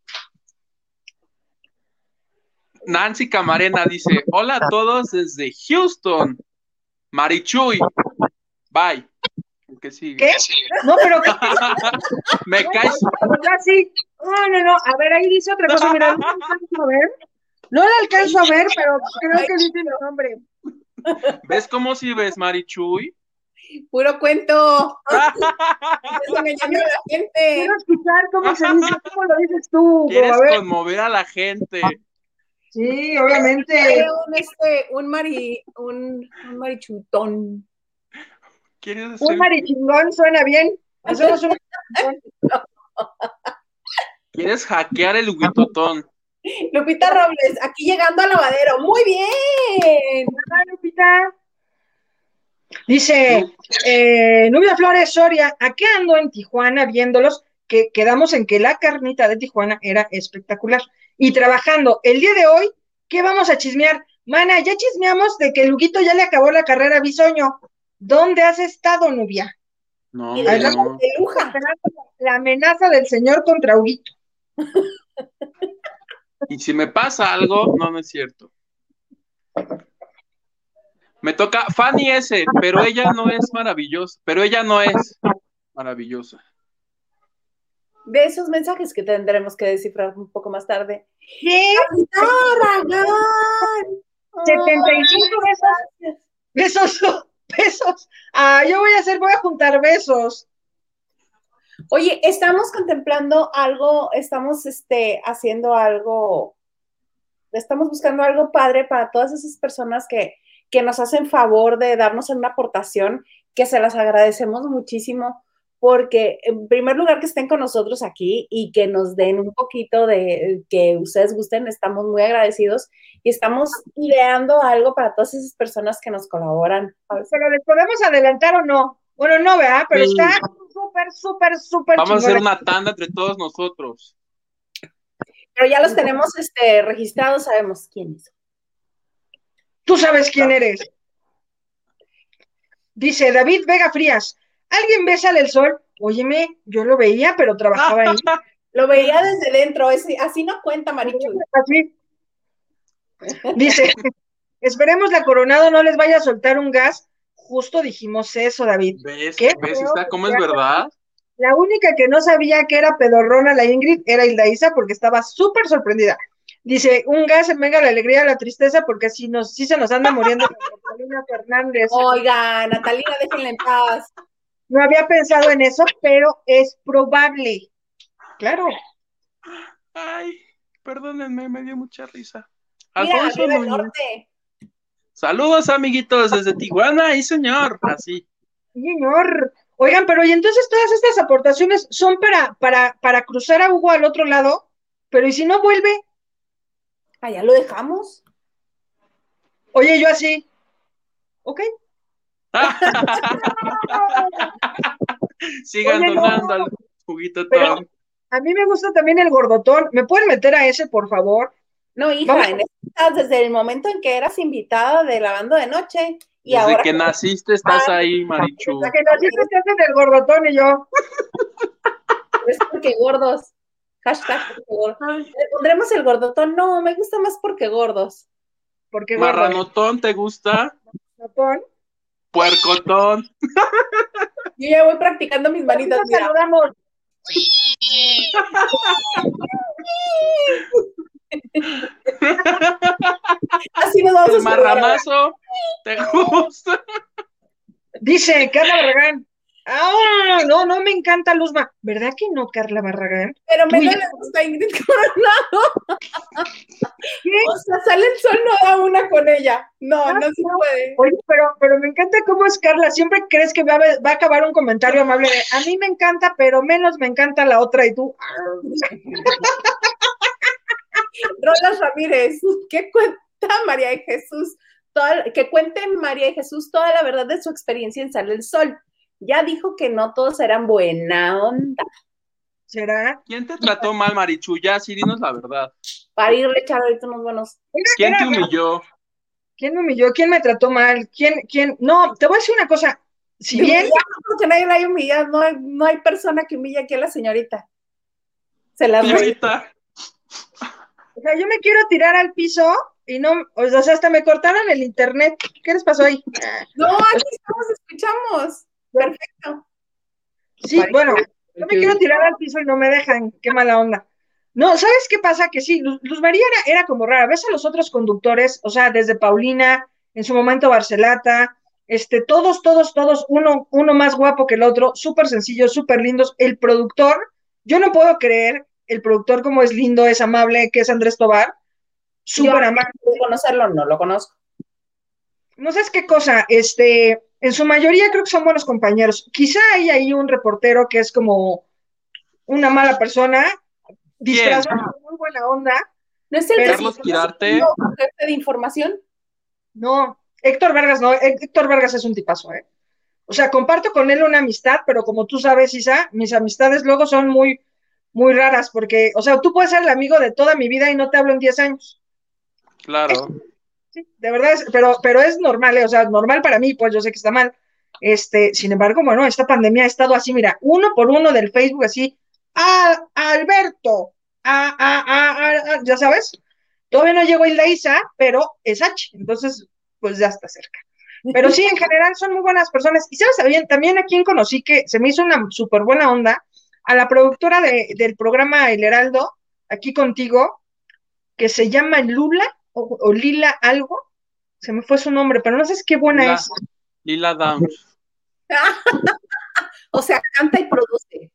Nancy Camarena dice, hola a todos desde Houston. Marichuy. Bye. ¿Qué sigue? ¿Qué? No, pero ¿qué? Me caes. Ya sí. No, no, no. A ver, ahí dice otra cosa. Mira, no alcanzo a ver. No la alcanzo a ver, pero creo que dice mi nombre. ¿Ves cómo si ves, Marichuy? Puro cuento. Estás engañando a la gente. Quiero escuchar cómo se dice, cómo lo dices tú. Quieres A ver. conmover a la gente. Sí, obviamente. Un, este, un, mari, un, un marichutón. ¿Quieres hacer? Un marichingón suena bien. Hacemos un ¿Quieres hackear el huitotón? Lupita Robles, aquí llegando al lavadero. Muy bien. Hola, Lupita. Dice, eh, Nubia Flores Soria, aquí ando en Tijuana viéndolos, que quedamos en que la carnita de Tijuana era espectacular. Y trabajando el día de hoy, ¿qué vamos a chismear? Mana, ya chismeamos de que Luguito ya le acabó la carrera a Bisoño. ¿Dónde has estado, Nubia? No, Y de la, no. de Luja. La amenaza del señor contra Huguito. Y si me pasa algo, no, no es cierto. Me toca Fanny S, pero ella no es maravillosa, pero ella no es maravillosa. De esos mensajes que tendremos que descifrar un poco más tarde. ¿Qué? ¡Aragán! 75 besos. Besos, besos. Ah, yo voy a hacer, voy a juntar besos. Oye, estamos contemplando algo, estamos este, haciendo algo, estamos buscando algo padre para todas esas personas que, que nos hacen favor de darnos una aportación, que se las agradecemos muchísimo, porque en primer lugar que estén con nosotros aquí y que nos den un poquito de que ustedes gusten, estamos muy agradecidos y estamos ideando algo para todas esas personas que nos colaboran. Pero les podemos adelantar o no. Bueno, no, ¿verdad? Pero Sí. está súper, súper, súper Vamos a hacer una tanda entre todos nosotros. Pero ya los tenemos este, registrados, sabemos quiénes. Tú sabes quién eres. Dice David Vega Frías. ¿Alguien ve Sale el Sol? Óyeme, yo lo veía, pero trabajaba ahí. Lo veía desde dentro, así no cuenta, Marichu. Así. Dice, esperemos la Coronado no les vaya a soltar un gas. Justo dijimos eso, David. ¿Ves? ¿Qué? ¿Ves Isa, cómo es verdad? La única que no sabía que era pedorrona la Ingrid era Hilda Isa porque estaba súper sorprendida. Dice, un gas en venga la alegría, la tristeza, porque si nos, sí se nos anda muriendo la Catalina Fernández. Oiga, Natalina, déjenla en paz. No había pensado en eso, pero es probable. Claro. Ay, perdónenme, me dio mucha risa. Mira, el norte. Saludos, amiguitos, desde Tijuana, y señor. Así. Señor. Oigan, pero y entonces todas estas aportaciones son para, para, para cruzar a Hugo al otro lado, pero ¿y si no vuelve? Allá lo dejamos. Oye, yo así. ¿Ok? Sigan Oye, no. donando al juguito Pero- Tom. A mí me gusta también el gordotón. ¿Me pueden meter a ese, por favor? No, hija, Vamos. en este- estás desde el momento en que eras invitada de Lavando de Noche y Desde ahora que naciste estás ahí, Marichu. La que naciste te hacen el gordotón y yo. es porque gordos. Hashtag porque gordos. ¿Le pondremos el gordotón? No, me gusta más porque gordos. Porque gordo. Marranotón, ¿te gusta? Gordotón. Puercotón. Yo ya voy practicando mis manitas, Nos saludamos. Así nos vamos a El ahora. marranazo, ¿te gusta? Dice Carla Barragán. Ah, no, no me encanta Luzma. ¿Verdad que no, Carla Barragán? Pero menos le gusta Ingrid Coronado. O sea, sale el sol, no da una con ella. No, Ah, no se puede. Oye, pero, pero me encanta cómo es Carla. Siempre crees que va a, va a acabar un comentario amable de a mí me encanta, pero menos me encanta la otra y tú. Rolas Ramírez, ¿qué cuenta María de Jesús? Toda- que cuente María de Jesús toda la verdad de su experiencia en Sale el Sol. Ya dijo que no todos eran buena onda. ¿Será? ¿Quién te trató mal, Marichu? Ya, sí, dinos la verdad. Para irle echar ahorita unos buenos. ¿Quién te humilló? ¿Quién me humilló? ¿Quién me trató mal? ¿Quién, quién? No, te voy a decir una cosa. Si bien, Porque nadie la haya humillado, no hay, no hay persona que humille aquí a la señorita. Se la doy. Señorita. o sea, yo me quiero tirar al piso y no, o sea, hasta me cortaron el internet. ¿Qué les pasó ahí? No, aquí estamos, escuchamos. Perfecto. Sí, bueno, yo me quiero tirar al piso y no me dejan. Qué mala onda. No, ¿sabes qué pasa? Que sí, Luz, María era, era, como rara. Ves a los otros conductores, o sea, desde Paulina, en su momento Barcelata, este, todos, todos, todos, uno, uno más guapo que el otro, súper sencillos, súper lindos. El productor, yo no puedo creer, el productor como es lindo, es amable, que es Andrés Tobar, súper amable. conocerlo, no lo conozco. No sé qué cosa, este, en su mayoría creo que son buenos compañeros. Quizá hay ahí un reportero que es como una mala persona, disfrazado muy buena onda. ¿No es el Carlos Quirarte? jefe de información? No, Héctor Vargas no, Héctor Vargas es un tipazo, ¿eh? O sea, comparto con él una amistad, pero como tú sabes, Isa, mis amistades luego son muy, muy raras, porque, o sea, tú puedes ser el amigo de toda mi vida y no te hablo en 10 años. Claro. De verdad, es, pero, pero es normal, ¿eh? o sea, normal para mí, pues yo sé que está mal. Este, sin embargo, bueno, esta pandemia ha estado así, mira, uno por uno del Facebook, así, a, Alberto, a, a, a, ya sabes, todavía no llegó Hilda Isa, pero es H, entonces pues ya está cerca. Pero sí, en general son muy buenas personas. Y sabes bien, también a quien conocí que se me hizo una súper buena onda, a la productora del programa El Heraldo, aquí contigo, que se llama Lula o, Lila algo, se me fue su nombre, pero no sé qué buena es. Lila Downs. o sea, canta y produce.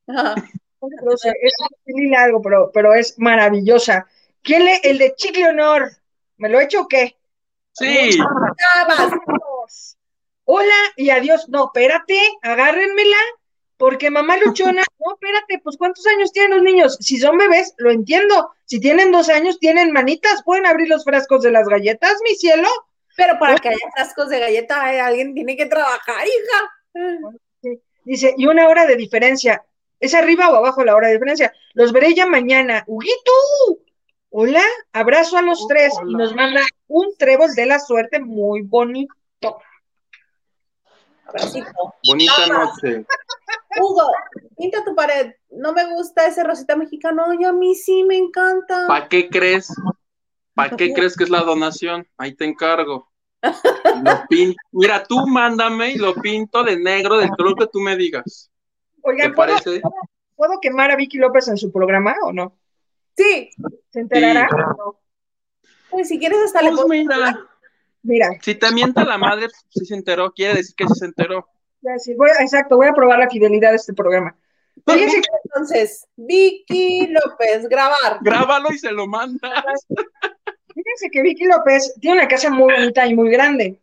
es Lila algo, pero, pero es maravillosa. ¿Quién le, el de Chicle Honor? ¿Me lo he hecho o qué? Sí. Hola y adiós. No, espérate, agárrenmela, porque mamá luchona, no, espérate, pues ¿cuántos años tienen los niños? Si son bebés, lo entiendo. Si tienen dos años, tienen manitas, pueden abrir los frascos de las galletas, mi cielo. Pero para que haya frascos de galleta, alguien tiene que trabajar, hija. Dice, y una hora de diferencia. ¿Es arriba o abajo la hora de diferencia? Los veré ya mañana. ¡Huguito! Hola, abrazo a los tres y nos manda un trébol de la suerte muy bonito. Abracito. Bonita noche. Hugo, pinta tu pared. No me gusta ese rosita mexicano. Y a mí sí me encanta. ¿Para qué crees? ¿Para qué crees que es la donación? Ahí te encargo. Mira, tú mándame y lo pinto de negro del color que tú me digas. Oigan, ¿Te parece? ¿puedo quemar a Vicky López en su programa o no? Sí. ¿Se enterará? Pues si quieres hasta le pues mira. Mira. Si te mienta la madre, si se enteró, quiere decir que sí se enteró. Exacto, voy a probar la fidelidad de este programa. Entonces, Vicky López, grabar. Grábalo y se lo manda. Fíjense que Vicky López tiene una casa muy bonita y muy grande.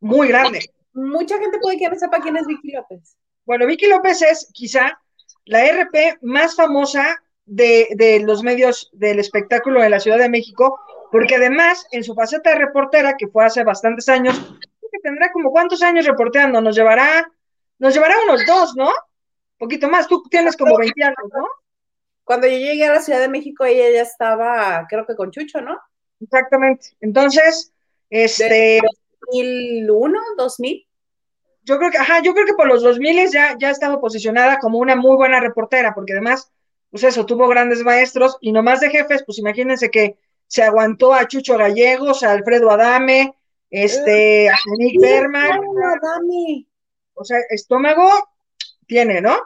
Muy grande. Mucha gente puede que no sepa quién es Vicky López. Bueno, Vicky López es quizá la RP más famosa de, los medios del espectáculo de la Ciudad de México, porque además, en su faceta de reportera, que fue hace bastantes años, que tendrá como cuántos años reporteando, nos llevará, nos llevará unos dos, ¿no? Un poquito más, tú tienes como 20 años, ¿no? Cuando yo llegué a la Ciudad de México, ella ya estaba, creo que con Chucho, ¿no? Exactamente. Entonces, este... ¿2001, 2000? Yo creo que, ajá, yo creo que por los 2000 ya, ya estaba posicionada como una muy buena reportera, porque además pues eso, tuvo grandes maestros y nomás de jefes, pues imagínense que se aguantó a Chucho Gallegos, a Alfredo Adame, este, a Nick Berman. O sea, estómago tiene, ¿no?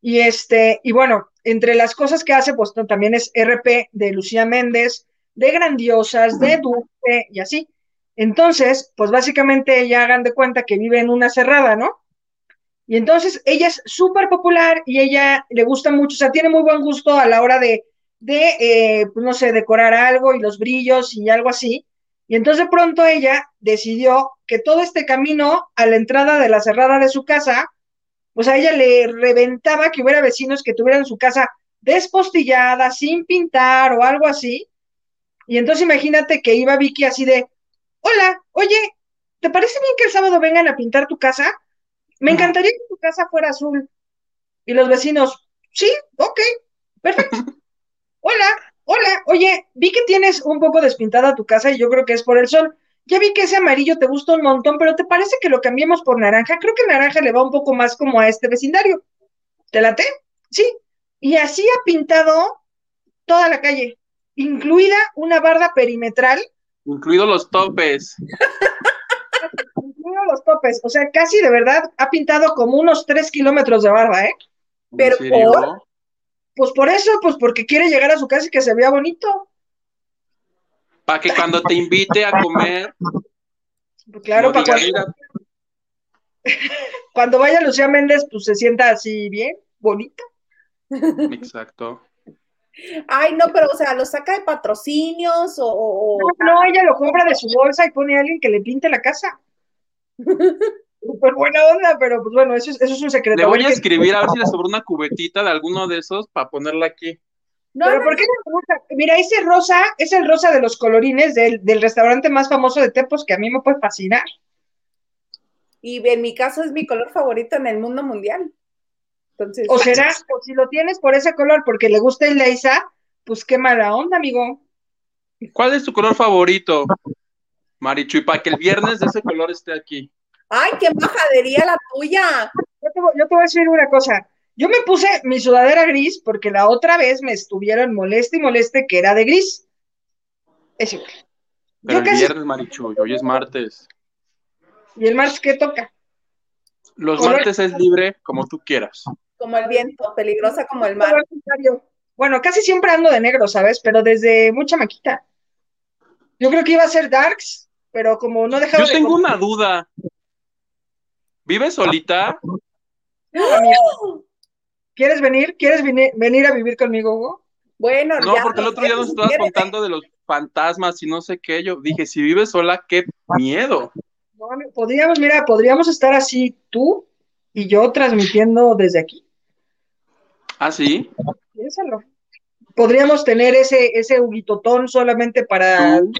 Y este, y bueno, entre las cosas que hace, pues también es RP de Lucía Méndez, de Grandiosas, de Dulce y así. Entonces, pues básicamente ella hagan de cuenta que vive en una cerrada, ¿no? Y entonces ella es súper popular y ella le gusta mucho, o sea, tiene muy buen gusto a la hora de, de eh, pues no sé, decorar algo y los brillos y algo así. Y entonces de pronto ella decidió que todo este camino a la entrada de la cerrada de su casa, pues a ella le reventaba que hubiera vecinos que tuvieran su casa despostillada, sin pintar o algo así. Y entonces imagínate que iba Vicky así de, hola, oye, ¿te parece bien que el sábado vengan a pintar tu casa? Me encantaría que tu casa fuera azul. Y los vecinos, sí, ok, perfecto. hola, hola, oye, vi que tienes un poco despintada tu casa y yo creo que es por el sol. Ya vi que ese amarillo te gusta un montón, pero ¿te parece que lo cambiemos por naranja? Creo que naranja le va un poco más como a este vecindario. ¿Te late? Sí. Y así ha pintado toda la calle, incluida una barda perimetral. Incluidos los topes. los topes. O sea, casi de verdad ha pintado como unos tres kilómetros de barba, ¿eh? ¿En Pero. Pues por eso, pues porque quiere llegar a su casa y que se vea bonito. Para que cuando te invite a comer, Pues claro, no para cuando, cuando vaya Lucía Méndez, pues se sienta así bien, bonita. Exacto. Ay, no, pero, o sea, ¿lo saca de patrocinios o, o- o- No, ella lo compra de su bolsa y pone a alguien que le pinte la casa. Súper buena onda, pero pues bueno, eso es, eso es un secreto. Le voy a escribir a ver si le sobró una cubetita de alguno de esos para ponerla aquí. No, Pero no, ¿por qué no me gusta? Mira, ese rosa es el rosa de los colorines del, del restaurante más famoso de Tepos que a mí me puede fascinar. y en mi caso es mi color favorito en el mundo mundial. Entonces, O será, o si lo tienes por ese color porque le gusta el Leisa, pues qué mala onda, amigo. ¿Cuál es tu color favorito, Marichu? Y para que el viernes de ese color esté aquí. ¡Ay, qué majadería la tuya! Yo te, voy- yo te voy a decir una cosa. Yo me puse mi sudadera gris porque la otra vez me estuvieron moleste y moleste que era de gris. Es igual. Pero Yo el casi. viernes, Marichu, y hoy es martes. ¿Y el martes qué toca? Los Color- martes es libre como tú quieras. Como el viento, peligrosa como el mar. Bueno, casi siempre ando de negro, ¿sabes? Pero desde mucha maquita. Yo creo que iba a ser Darks, pero como no dejaba Yo de tengo una duda. ¿Vives solita? ¿Quieres venir? ¿Quieres venir a vivir conmigo, Hugo? Bueno, No, ya, porque el otro día nos estabas contando de los fantasmas y no sé qué. Yo dije, si vives sola, qué miedo. No, podríamos, mira, podríamos estar así tú y yo transmitiendo desde aquí. ¿Ah, sí? Piénsalo. Podríamos tener ese, ese huguitotón solamente para Tú,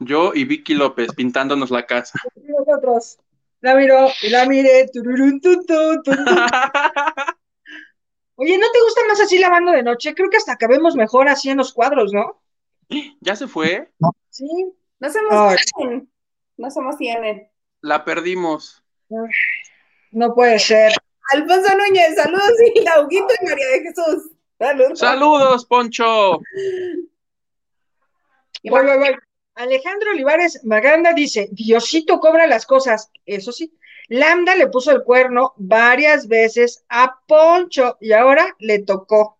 yo y Vicky López pintándonos la casa. nosotros. La miro y la mire. tururún, tun, tun, tun, tun. Oye, ¿no te gusta más así lavando de noche? Creo que hasta acabemos mejor así en los cuadros, ¿no? ¿Ya se fue? Sí. No somos. 100. No somos 100. La perdimos. No puede ser. Alfonso Núñez, saludos, y Lauguito y María de Jesús. Saludos. ¡Saludos, Poncho! Voy, voy, voy. Alejandro Olivares Maganda dice, Diosito cobra las cosas. Eso sí, Lambda le puso el cuerno varias veces a Poncho y ahora le tocó.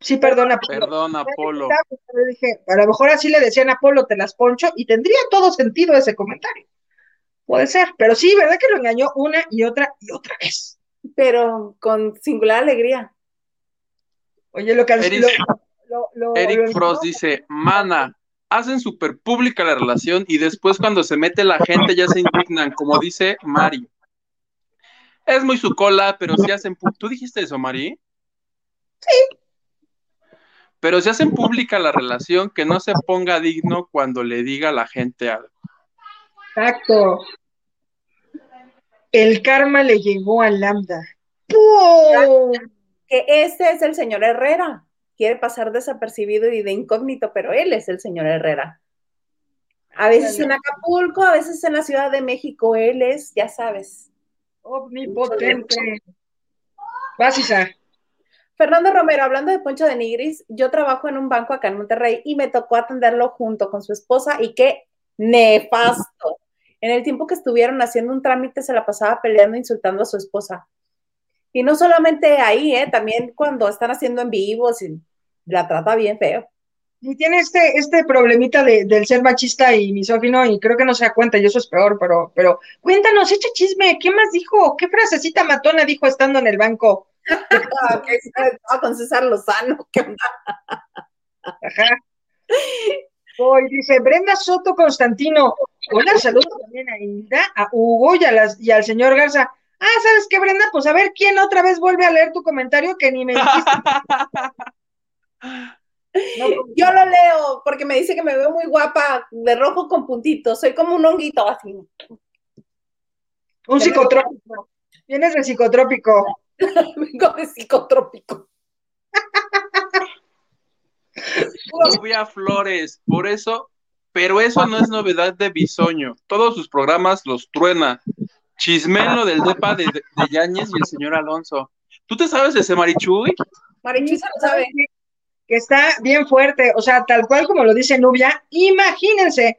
Sí, perdona. Polo. Perdón, Apolo. Yo dije, a lo mejor así le decían a Polo, te las poncho, y tendría todo sentido ese comentario. Puede ser, pero sí, ¿verdad que lo engañó una y otra y otra vez? Pero con singular alegría. Oye, lo que Eric- lo, lo- Eric lo- Frost dice, mana, hacen súper pública la relación y después cuando se mete la gente ya se indignan, como dice Mari. Es muy su cola, pero si hacen... ¿Tú dijiste eso, Mari? Sí. Pero si hacen pública la relación, que no se ponga digno cuando le diga a la gente algo. Exacto. El karma le llegó a Lambda. ¡Pum! Que este es el señor Herrera. Quiere pasar desapercibido y de incógnito, pero él es el señor Herrera. A veces en Acapulco, a veces en la Ciudad de México, él es, ya sabes. Omnipotente. Vas, Isa. Fernando Romero, hablando de Poncho de Nigris, yo trabajo en un banco acá en Monterrey y me tocó atenderlo junto con su esposa y qué nefasto. En el tiempo que estuvieron haciendo un trámite se la pasaba peleando, insultando a su esposa. Y no solamente ahí, ¿eh? también cuando están haciendo en vivos y la trata bien feo. Y tiene este, este problemita de, del ser machista y misógino, y creo que no se da cuenta, y eso es peor, pero, pero cuéntanos, echa chisme, ¿qué más dijo? ¿Qué frasecita matona dijo estando en el banco? Con César Lozano. ¿qué onda? Ajá. Hoy dice Brenda Soto Constantino. Hola, saludos también a Hilda, a Hugo y, a las, y al señor Garza. Ah, ¿sabes qué, Brenda? Pues a ver quién otra vez vuelve a leer tu comentario que ni me dijiste. No, pues, Yo lo leo porque me dice que me veo muy guapa, de rojo con puntitos. Soy como un honguito así. un psicotrópico. Vienes de psicotrópico. Vengo de psicotrópico. Lluvia Flores, por eso, pero eso no es novedad de Bisoño. Todos sus programas los truena. Chismelo del depa de, de Yáñez y el señor Alonso. ¿Tú te sabes ese Marichuy? Marichuy se lo sabe. Que está bien fuerte, o sea, tal cual como lo dice Nubia, imagínense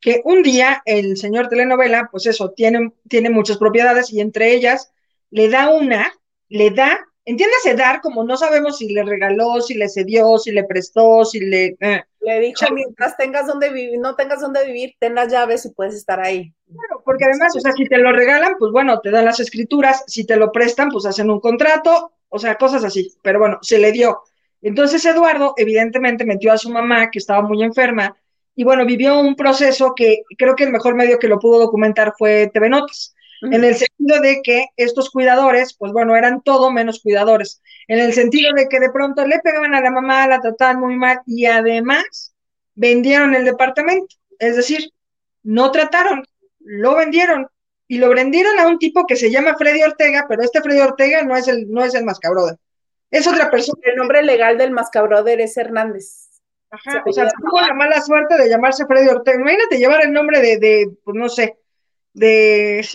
que un día el señor telenovela, pues eso, tiene, tiene muchas propiedades y entre ellas le da una, le da, entiéndase dar como no sabemos si le regaló, si le cedió, si le prestó, si le... Eh. Le dijo, mientras tengas donde vivir, no tengas donde vivir, ten las llaves y puedes estar ahí. Claro, porque además, o sea, si te lo regalan, pues bueno, te dan las escrituras, si te lo prestan, pues hacen un contrato, o sea, cosas así, pero bueno, se le dio. Entonces Eduardo evidentemente metió a su mamá, que estaba muy enferma, y bueno, vivió un proceso que creo que el mejor medio que lo pudo documentar fue TV Notas, en el sentido de que estos cuidadores, pues bueno, eran todo menos cuidadores, en el sentido de que de pronto le pegaban a la mamá, la trataban muy mal y además vendieron el departamento, es decir, no trataron, lo vendieron y lo vendieron a un tipo que se llama Freddy Ortega, pero este Freddy Ortega no es el, no es el mascabroder, es otra persona. El nombre legal del mascabroder es Hernández. Ajá, o sea, tuvo la mala suerte de llamarse Freddy Ortega. Imagínate llevar el nombre de, de pues no sé, de...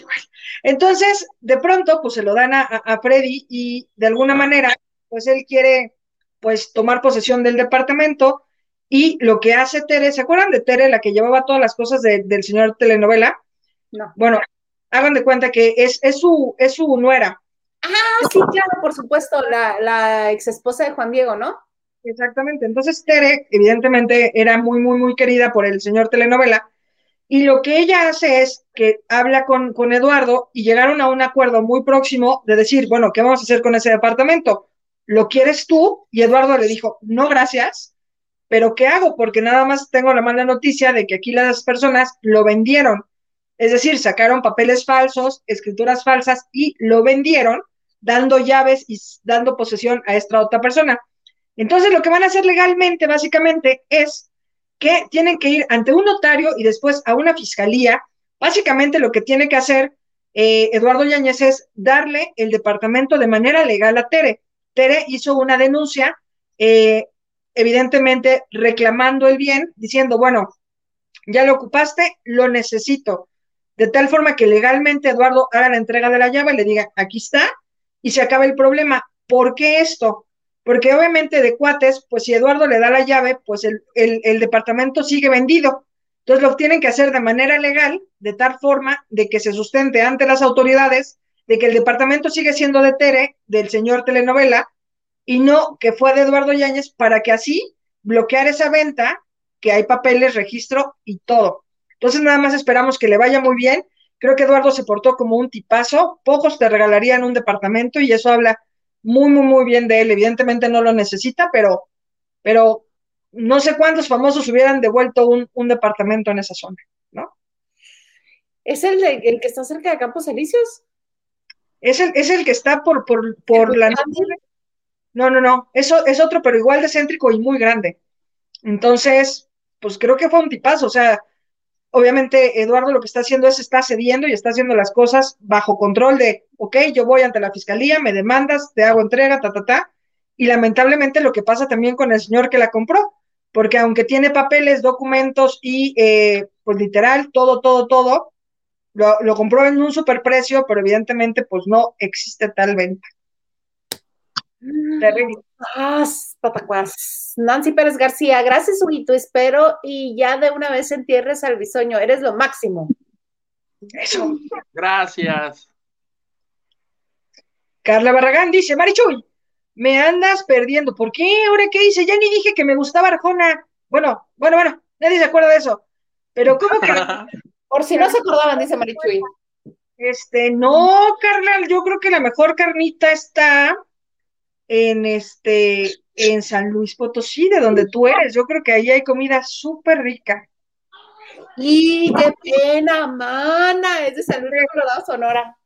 Entonces, de pronto, pues se lo dan a, a, Freddy y de alguna manera, pues él quiere, pues, tomar posesión del departamento y lo que hace Tere, ¿se acuerdan de Tere, la que llevaba todas las cosas del señor telenovela? No. Bueno, hagan de cuenta que es, es, su, es su nuera. Ah, sí, claro, por supuesto, la, la ex esposa de Juan Diego, ¿no? Exactamente. Entonces, Tere, evidentemente, era muy, muy, muy querida por el señor telenovela. Y lo que ella hace es que habla con, con Eduardo y llegaron a un acuerdo muy próximo de decir, bueno, ¿qué vamos a hacer con ese departamento? ¿Lo quieres tú? Y Eduardo le dijo, no, gracias, pero ¿qué hago? Porque nada más tengo la mala noticia de que aquí las personas lo vendieron. Es decir, sacaron papeles falsos, escrituras falsas y lo vendieron, dando llaves y dando posesión a esta otra persona. Entonces, lo que van a hacer legalmente, básicamente, es que tienen que ir ante un notario y después a una fiscalía. Básicamente, lo que tiene que hacer eh, Eduardo Yáñez es darle el departamento de manera legal a Tere. Tere hizo una denuncia, eh, evidentemente reclamando el bien, diciendo, bueno, ya lo ocupaste, lo necesito. De tal forma que legalmente Eduardo haga la entrega de la llave, le diga, aquí está, y se acaba el problema. ¿Por qué esto? porque obviamente de cuates, pues si Eduardo le da la llave, pues el, el, departamento sigue vendido. Entonces lo tienen que hacer de manera legal, de tal forma de que se sustente ante las autoridades de que el departamento sigue siendo de Tere, del señor telenovela, y no que fue de Eduardo Yáñez, para que así bloquear esa venta, que hay papeles, registro y todo. Entonces nada más esperamos que le vaya muy bien. Creo que Eduardo se portó como un tipazo, pocos te regalarían un departamento y eso habla muy, muy, muy bien de él. Evidentemente no lo necesita, pero, pero no sé cuántos famosos hubieran devuelto un, un departamento en esa zona, ¿no? ¿Es el, de, el que está cerca de Campos Elíseos? Es el, es el que está por, por, por la... No, no, no, eso es otro, pero igual de céntrico y muy grande. Entonces, pues creo que fue un tipazo, o sea, obviamente Eduardo lo que está haciendo es está cediendo y está haciendo las cosas bajo control de, ok, yo voy ante la fiscalía, me demandas, te hago entrega, ta, ta, ta. Y lamentablemente lo que pasa también con el señor que la compró, porque aunque tiene papeles, documentos y eh, pues literal, todo, todo, todo, lo, lo compró en un superprecio, pero evidentemente pues no existe tal venta. Terrible. Ah, patacuas. Nancy Pérez García, gracias, Huguito. Espero y ya de una vez entierres al bisoño. Eres lo máximo. Eso. Gracias. Carla Barragán dice, Marichuy, me andas perdiendo. ¿Por qué? ¿Ahora qué hice? Ya ni dije que me gustaba Arjona. Bueno, bueno, bueno, nadie se acuerda de eso. Pero ¿cómo que? Por si no se acordaban, dice Marichuy. Este, no, Carla, yo creo que la mejor carnita está en este, en San Luis Potosí, de donde tú eres. Yo creo que ahí hay comida súper rica. Y qué pena, mana, es de San Luis Colorado, Sonora.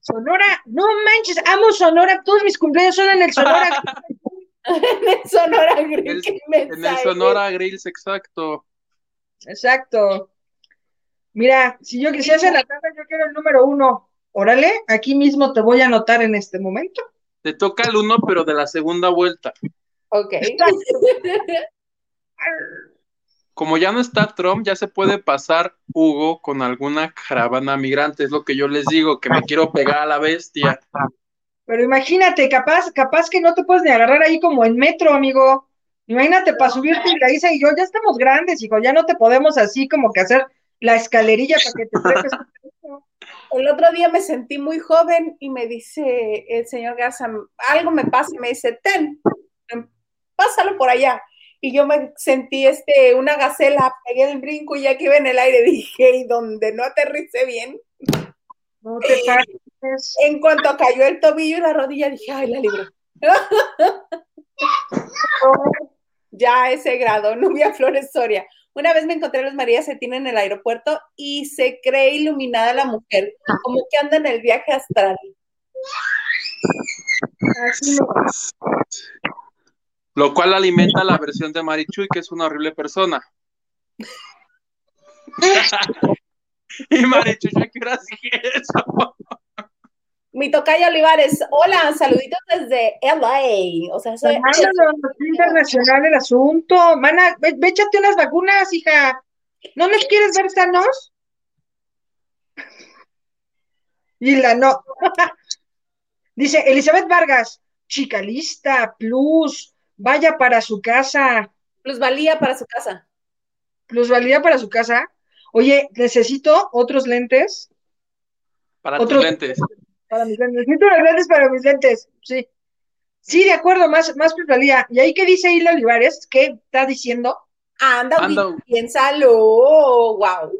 Sonora, no manches, amo Sonora, todos mis cumpleaños son en el Sonora. en el Sonora Grills. En el Sonora Grills, exacto. Exacto. Mira, si yo quisiese la tarde, yo quiero el número uno. Órale, aquí mismo te voy a anotar en este momento. Te toca el uno, pero de la segunda vuelta. Ok. Como ya no está Trump, ya se puede pasar Hugo con alguna caravana migrante, es lo que yo les digo, que me quiero pegar a la bestia. Pero imagínate, capaz, capaz que no te puedes ni agarrar ahí como en metro, amigo. Imagínate para subirte y la dice, y yo ya estamos grandes, hijo, ya no te podemos así como que hacer la escalerilla para que te. El otro día me sentí muy joven y me dice el señor Garza, algo me pasa y me dice, ten, pásalo por allá. Y yo me sentí este, una gacela, pegué el brinco y ya que iba en el aire dije, y donde no aterrice bien. No te pases. En cuanto cayó el tobillo y la rodilla, dije, ay, la libré. ya ese grado, Nubia Flores Soria. Una vez me encontré a los María Cetina en el aeropuerto y se cree iluminada la mujer, como que anda en el viaje astral. Lo cual alimenta la versión de Marichuy, que es una horrible persona. y Marichuy, ¿a qué hora sigue eso? Mi tocaya Olivares, hola, saluditos desde LA. O sea, soy Hermano, internacional el asunto. Mana, ve, ve, échate unas vacunas, hija. ¿No nos quieres ver sanos? Y la no. Dice Elizabeth Vargas, chica lista, plus, vaya para su casa. plusvalía para su casa. Plusvalía para su casa. Oye, necesito otros lentes. Para tus Otro- lentes. Para mis lentes. Necesito unos lentes para mis lentes. Sí. Sí, de acuerdo, más, más plusvalía. ¿Y ahí qué dice Hilda Olivares? ¿Qué está diciendo? Anda, Anda. piénsalo. Wow.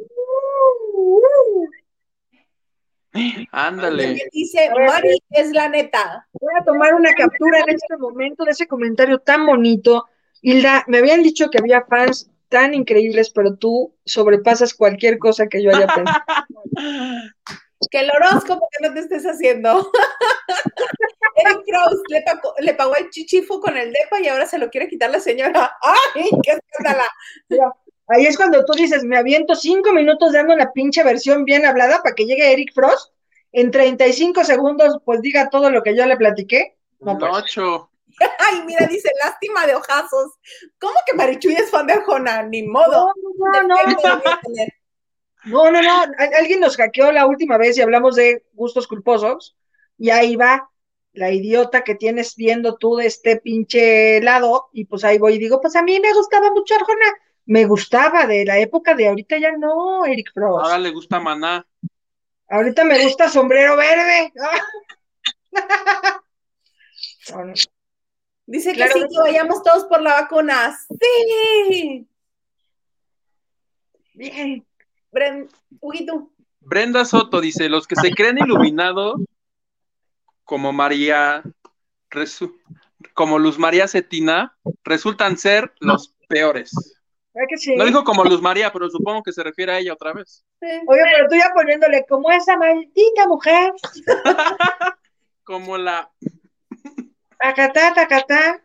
Ándale. Dice, Mari es la neta. Voy a tomar una captura en este momento de ese comentario tan bonito. Hilda, me habían dicho que había fans tan increíbles, pero tú sobrepasas cualquier cosa que yo haya pensado. Que el horóscopo que no te estés haciendo. Eric Krause le pagó, le pagó el chichifo con el depa y ahora se lo quiere quitar la señora. ¡Ay, qué escándala! Mira, ahí es cuando tú dices, me aviento cinco minutos dando una pinche versión bien hablada para que llegue Eric Frost. En 35 segundos, pues diga todo lo que yo le platiqué. No, pues. Nocho. Ay, mira, dice, lástima de ojazos. ¿Cómo que Marichuy es fan de Arjona? Ni modo. No, no, no. No, no, no. Al- Alguien nos hackeó la última vez y hablamos de gustos culposos. Y ahí va la idiota que tienes viendo tú de este pinche lado. Y pues ahí voy y digo, pues a mí me gustaba mucho Arjona. Me gustaba de la época de ahorita ya no, Eric Frost. Ahora le gusta Maná. Ahorita me gusta sombrero verde. No, no. Dice Claro. que sí, que vayamos todos por la vacuna. ¡Sí! Bien. Bren, Huguito. Brenda Soto dice: Los que se creen iluminados, como María, resu- como Luz María Cetina, resultan ser los peores. ¿Verdad que sí? No dijo como Luz María, pero supongo que se refiere a ella otra vez. Sí. Oye, pero tú ya poniéndole como esa maldita mujer. Como la. Tacatá, tacatá.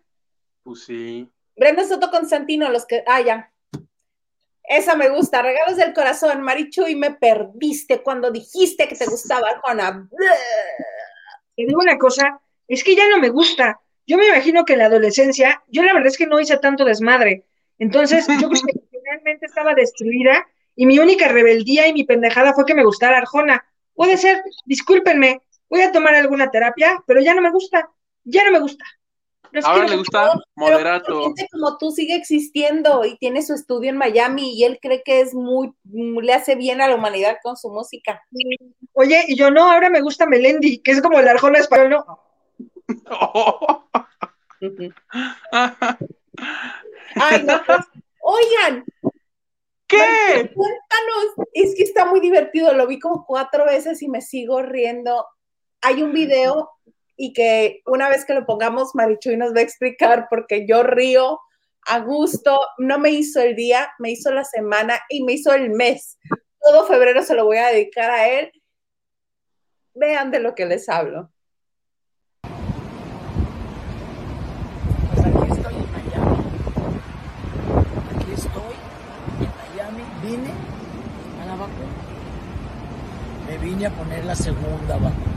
Pues sí. Brenda Soto Constantino, los que. Ah, ya. Esa me gusta. Regalos del corazón. Marichu, y me perdiste cuando dijiste que te gustaba Arjona. Te digo una cosa, es que ya no me gusta. Yo me imagino que en la adolescencia, yo la verdad es que no hice tanto desmadre. Entonces, yo creo que finalmente estaba destruida y mi única rebeldía y mi pendejada fue que me gustara Arjona. Puede ser, discúlpenme, voy a tomar alguna terapia, pero ya no me gusta, ya no me gusta. Los Ahora quiero le gusta Pero moderato. gente como tú sigue existiendo y tiene su estudio en Miami y él cree que es muy, le hace bien a la humanidad con su música. Oye, y yo no, ahora me gusta Melendi, que es como el Arjona español, ¿no? Ay, no, pues, oigan, ¿Qué? cuéntanos, es que está muy divertido, lo vi como cuatro veces y me sigo riendo. Hay un video y que una vez que lo pongamos, Marichuy nos va a explicar porque yo río a gusto, no me hizo el día, me hizo la semana y me hizo el mes. Todo febrero se lo voy a dedicar a él. Vean de lo que les hablo. Aquí estoy en Miami. Aquí estoy en Miami. Vine a la vacuna. Me vine a poner la segunda vacuna.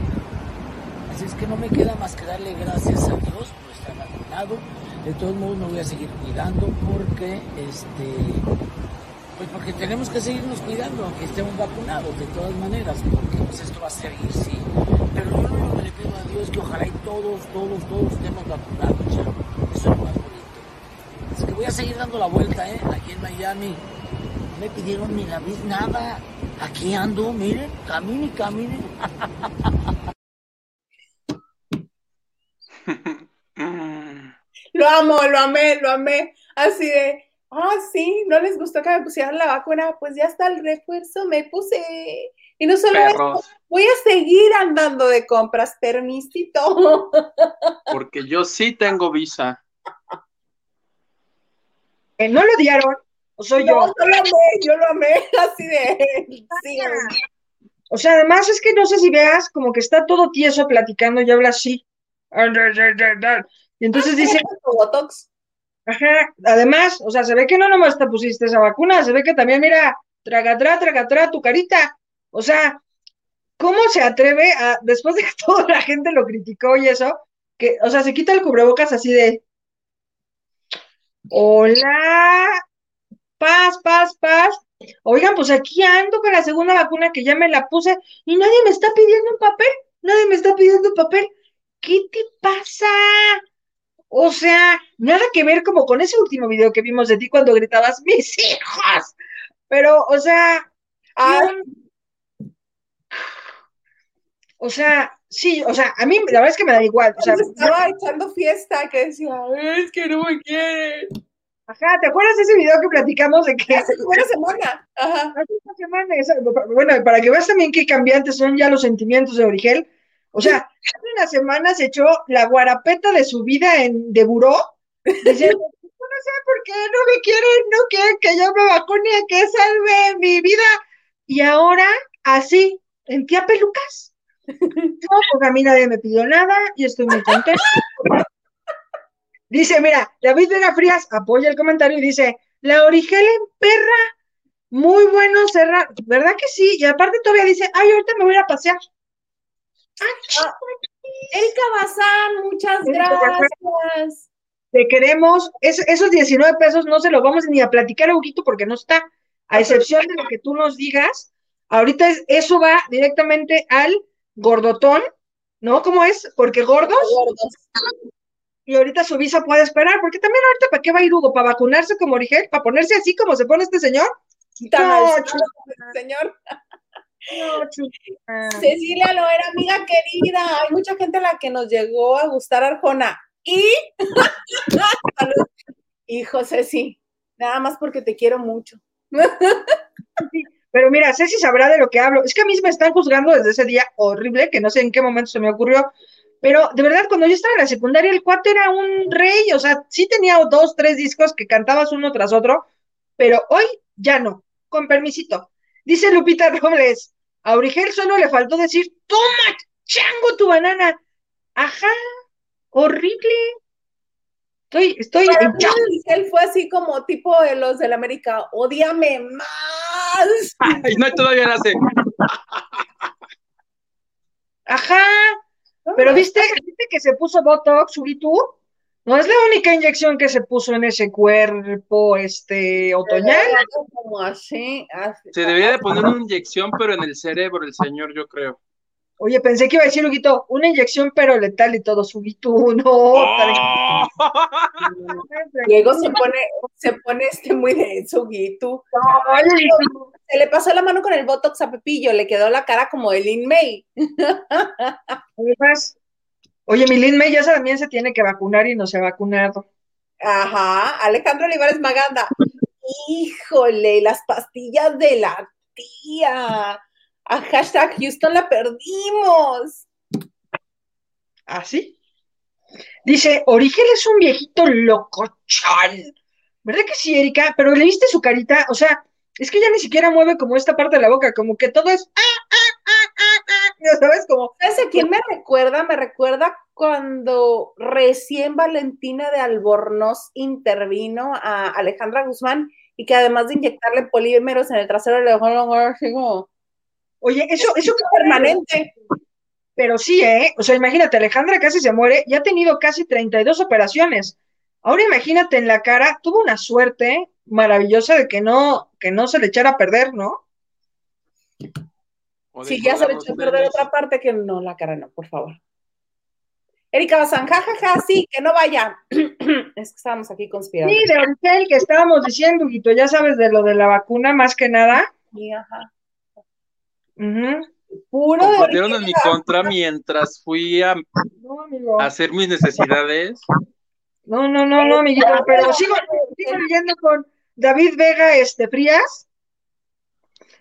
Así es que no me queda más que darle gracias a Dios por estar vacunado. De todos modos me voy a seguir cuidando porque este pues porque tenemos que seguirnos cuidando aunque estemos vacunados de todas maneras, porque pues esto va a seguir, sí. Pero yo lo que le pido a Dios es que ojalá y todos, todos, todos estemos vacunados ya. Eso es lo más bonito. Así que voy a seguir dando la vuelta, ¿eh? Aquí en Miami. No me pidieron ni la vez nada. Aquí ando, miren, camine y camine. Lo amo, lo amé, lo amé. Así de, ah, sí, no les gustó que me pusieran la vacuna, pues ya está el refuerzo, me puse. Y no solo eso, voy a seguir andando de compras, permisito. Porque yo sí tengo visa. Eh, ¿No lo odiaron? ¿O soy No, yo? yo lo amé, yo lo amé, así de, sí, O sea, además es que no sé si veas, como que está todo tieso platicando y habla así. Y entonces dice, Botox. ajá, además, o sea, se ve que no nomás te pusiste esa vacuna, se ve que también, mira, tragatrá, tragatrá, tu carita. O sea, ¿cómo se atreve a, después de que toda la gente lo criticó y eso, que, o sea, se quita el cubrebocas así de, hola, paz, paz, paz. Oigan, pues aquí ando con la segunda vacuna que ya me la puse y nadie me está pidiendo un papel, nadie me está pidiendo un papel. ¿Qué te pasa? O sea, nada que ver como con ese último video que vimos de ti cuando gritabas, mis hijos. Pero, o sea, Ah, ¿qué- o sea, sí, o sea, a mí la verdad es que me da igual. O sea, estaba echando fiesta, que decía, es que no me quieren. ajá, ¿te acuerdas de ese video que platicamos de que Hace una semana. Ajá. hace una semana, bueno, para que veas también qué cambiantes son ya los sentimientos de Origel. O sea, hace una semana se echó la guarapeta de su vida en de buró, diciendo, no sé por qué no me quieren, no quieren que yo me vacune, que salve mi vida. Y ahora, así, en tía pelucas. No, pues a mí nadie me pidió nada y estoy muy contenta. Dice, mira, David Vega Frías apoya el comentario y dice, la Origel en perra, muy bueno cerrar, ¿verdad que sí? Y aparte todavía dice, ay, ahorita me voy a pasear. Ah, Erika Bazán, muchas Erika Bazán. gracias. te queremos, es- esos 19 pesos no se los vamos ni a platicar a Huguito porque no está, a excepción de lo que tú nos digas, ahorita es- eso va directamente al gordotón, ¿no? ¿Cómo es? Porque gordos, Gordos. y ahorita su visa puede esperar, porque también ahorita ¿para qué va a ir Hugo? ¿Para vacunarse como Origel? ¿Para ponerse así como se pone este señor? Tan No, señor. No. Cecilia Loera, amiga querida, hay mucha gente a la que nos llegó a gustar Arjona. Y, José, sí, nada más porque te quiero mucho. Pero mira, Ceci sabrá de lo que hablo. Es que a mí me están juzgando desde ese día horrible, que no sé en qué momento se me ocurrió. Pero de verdad, cuando yo estaba en la secundaria, el cuate era un rey. O sea, sí tenía dos, tres discos que cantabas uno tras otro, pero hoy ya no. Con permisito. Dice Lupita Robles, a Origel solo le faltó decir, toma, chango tu banana. Ajá, horrible. Estoy, estoy Para mí, fue así como tipo de los del América, odiame más. Ay, no, todavía la hace. Ajá. Pero viste, viste que se puso Botox, Uritu. No es la única inyección que se puso en ese cuerpo, este, otoñal. Como así, así. Se debería de poner una inyección, pero en el cerebro, el señor, yo creo. Oye, pensé que iba a decir, Huguito, una inyección pero letal y todo, Huguito, no. ¡Oh! Luego se pone, se pone este muy denso, Huguito. Se le pasó la mano con el Botox a Pepillo, le quedó la cara como de Lin May. Además, Oye, mi Lin May ya también se tiene que vacunar y no se ha vacunado. Ajá, Alejandro Olivares Maganda. Híjole, las pastillas de la tía. A hashtag Houston la perdimos. ¿Ah, sí? Dice, Origel es un viejito locochón. ¿Verdad que sí, Erika? Pero le viste su carita, o sea, es que ya ni siquiera mueve como esta parte de la boca, como que todo es, ah, ah, ah, ya sabes, como, ¿Sabes a quién me recuerda? Me recuerda cuando recién Valentina de Albornoz intervino a Alejandra Guzmán y que además de inyectarle polímeros en el trasero le dejó así como oye, eso, eso que permanente. Pero sí, ¿eh? O sea, imagínate, Alejandra casi se muere y ha tenido casi 32 operaciones. Ahora imagínate en la cara, tuvo una suerte maravillosa de que no, que no se le echara a perder, ¿no? Sí, ya se le echó a perder otra parte que no, la cara no, por favor. Erika Bazán, jajaja, sí, que no vaya. es que estábamos aquí conspirando. Sí, de ahorita el que estábamos diciendo, Huguito, ya sabes de lo de la vacuna, más que nada. Sí, ajá. Ujú. Puro de Compartieron en mi contra mientras fui a No, hacer mis necesidades. No, no, no, no, amiguito, pero sigo, sigo leyendo con David Vega este, Frías.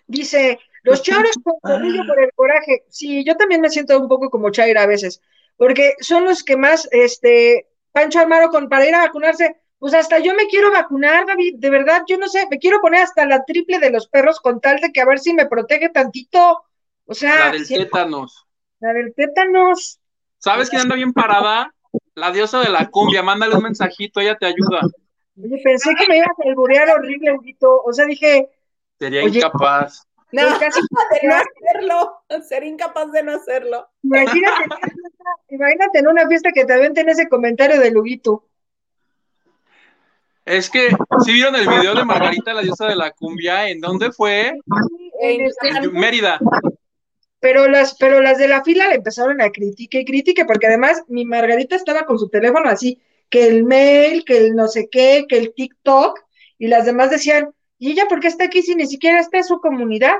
Dice, los chauros con tornillo por el coraje. Sí, yo también me siento un poco como Chaira a veces, porque son los que más, este, Pancho Armaro con, para ir a vacunarse, pues hasta yo me quiero vacunar, David, de verdad, yo no sé, me quiero poner hasta la triple de los perros con tal de que a ver si me protege tantito. O sea, La del si- tétanos. la del tétanos. ¿Sabes quién anda bien parada? La diosa de la cumbia. Mándale un mensajito, ella te ayuda. Oye, pensé que me ibas a alburear horrible, Huguito. O sea, dije, Sería Oye. incapaz. No, casi de no hacerlo. Ser incapaz de no hacerlo. Imagínate, en una fiesta- imagínate en una fiesta que te aventen ese comentario de Luguito. Es que, si vieron el video de Margarita, la diosa de la cumbia? ¿En dónde fue? En Mérida. pero las, pero las de la fila le empezaron a criticar y critique, porque además mi Margarita estaba con su teléfono así, que el mail, que el no sé qué, que el TikTok, y las demás decían, ¿y ella por qué está aquí si ni siquiera está en su comunidad?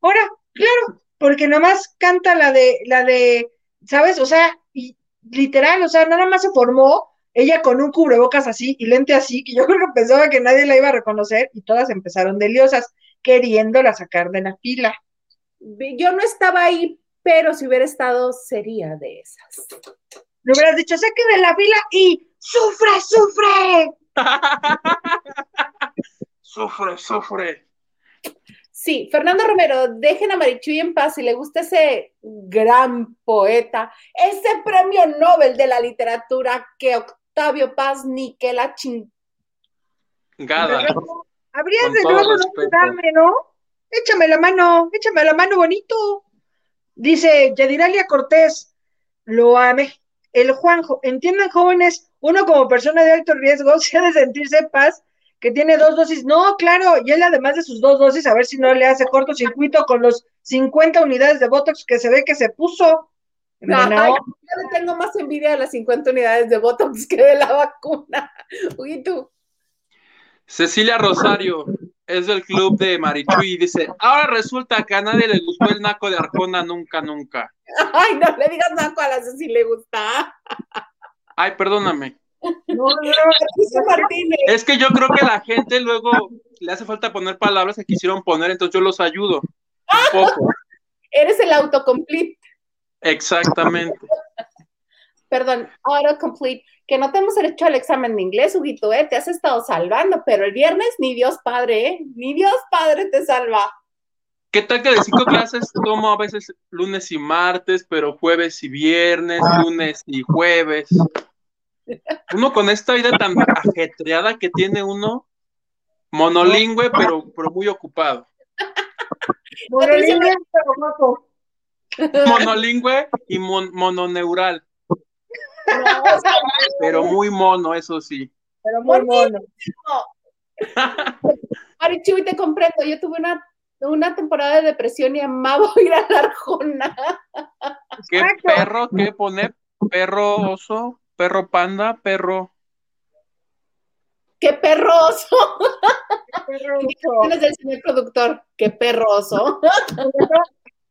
Ahora, claro, porque nomás canta la de, la de, ¿sabes? O sea, y literal, o sea, nada más se formó ella con un cubrebocas así y lente así, que yo creo que pensaba que nadie la iba a reconocer, y todas empezaron de liosas, queriéndola sacar de la fila. Yo no estaba ahí, pero si hubiera estado, sería de esas. Le hubieras dicho, saque de la fila y sufre, sufre. Sufre, sufre. Sí, Fernando Romero, dejen a Marichuy en paz si le gusta ese gran poeta, ese premio Nobel de la literatura que Octavio Paz ni que la ching... Gada. Habrías de todo luego no. Échame la mano, échame la mano bonito. Dice Yadiralia Cortés, lo ame. El Juanjo, entiendan jóvenes, uno como persona de alto riesgo se ha de sentirse paz que tiene dos dosis. No, claro, y él además de sus dos dosis, a ver si no le hace cortocircuito con los 50 unidades de Botox que se ve que se puso. Ay, hora. yo le tengo más envidia de las 50 unidades de Botox que de la vacuna. Uy, tú. Cecilia Rosario es del club de Marichuy y dice, ahora resulta que a nadie le gustó el naco de Arjona nunca, nunca. Ay, no le digas nada a la si le gusta. Ay, perdóname. No, no, no. Patricia Martínez. Es que yo creo que la gente luego le hace falta poner palabras que quisieron poner, entonces yo los ayudo. Un poco. Eres el autocomplete. Exactamente. Perdón, autocomplete. Que no te hemos hecho el examen de inglés, Huguito, ¿eh? Te has estado salvando, pero el viernes ni Dios Padre, ¿eh? Ni Dios Padre te salva. ¿Qué tal que de cinco clases tomo a veces lunes y martes, pero jueves y viernes, lunes y jueves? Uno con esta vida tan ajetreada que tiene uno, monolingüe, pero, pero muy ocupado. Monolingüe, pero guapo. Monolingüe y mon- mononeural, pero muy mono, eso sí. Pero muy mono. Marichuy, te comprendo. Yo tuve una, una temporada de depresión y amaba ir a la Arjona. ¿Qué perro? ¿Qué pone? ¿Perro oso? ¿Perro panda? ¿Perro? ¡Qué perroso! Perroso. Tienes el señor productor. ¡Qué perroso!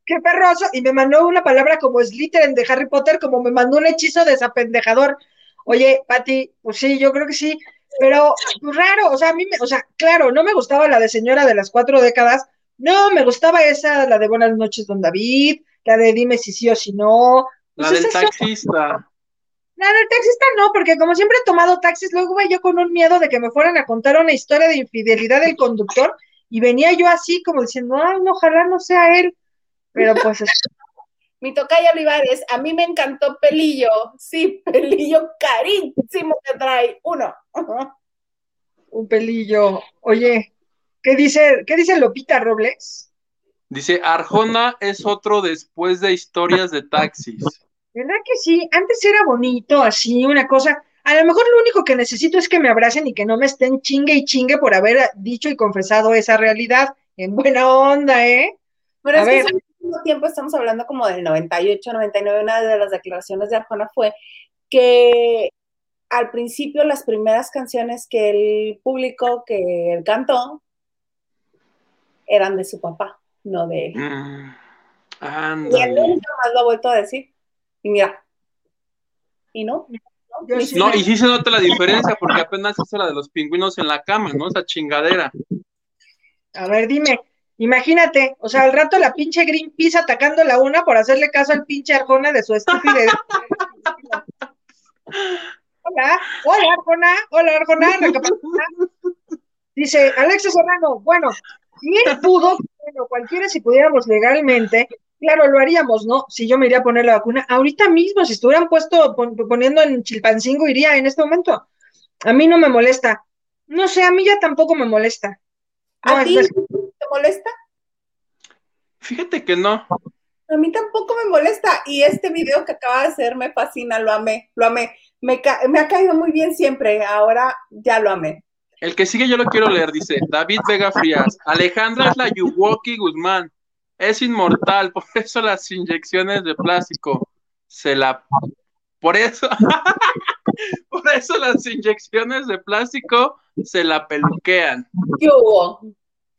Qué perroso. Y me mandó una palabra como Slytherin de Harry Potter, como me mandó un hechizo desapendejador. Oye, Pati, pues sí, yo creo que sí. Pero pues, raro, o sea, a mí, me, o sea, claro, no me gustaba la de señora de las cuatro décadas. No, me gustaba esa, la de Buenas noches, don David, la de Dime si sí o si no. La Pues del eso. La del taxista no, porque como siempre he tomado taxis, luego iba yo con un miedo de que me fueran a contar una historia de infidelidad del conductor y venía yo así como diciendo, ay, no, ojalá no sea él. Pero pues es- Mi tocaya Olivares, a mí me encantó Pelillo. Sí, Pelillo carísimo que trae. Uno. un pelillo. Oye, ¿qué dice, qué dice Lopita Robles? Dice, Arjona es otro después de historias de taxis. ¿Verdad que sí? Antes era bonito, así, una cosa. A lo mejor lo único que necesito es que me abracen y que no me estén chingue y chingue por haber dicho y confesado esa realidad. En buena onda, ¿eh? Pero A es que ver. al mismo tiempo estamos hablando como del 98, 99. Una de las declaraciones de Arjona fue que al principio las primeras canciones que él publicó, que él cantó, eran de su papá, no de él. Mm, Y él nunca más lo ha vuelto a decir. Y mira, y no, no, sí. Y sí se nota la diferencia porque apenas hizo la de los pingüinos en la cama, ¿no? Esa chingadera. A ver, dime, imagínate, o sea, al rato la pinche Greenpeace atacando la una por hacerle caso al pinche Arjona de su estupidez. Hola, hola Arjona, hola Arjona. Dice Alexis Serrano, bueno, él pudo, bueno, cualquiera si pudiéramos legalmente, claro, lo haríamos, ¿no? Si yo me iría a poner la vacuna, ahorita mismo, si estuvieran puesto, pon- poniendo en Chilpancingo, iría en este momento. A mí no me molesta. No sé, a mí ya tampoco me molesta. No, ¿A ti te molesta? Fíjate que no. A mí tampoco me molesta. Y este video que acaba de hacer me fascina, lo amé, lo amé. Me, ca- me ha caído muy bien siempre, ahora ya lo amé. El que sigue yo lo quiero leer, dice David Vega Frías. Alejandra es la Yuwoki Guzmán. Es inmortal, por eso las inyecciones de plástico se la... Por eso... por eso las inyecciones de plástico se la peluquean. ¿Qué hubo?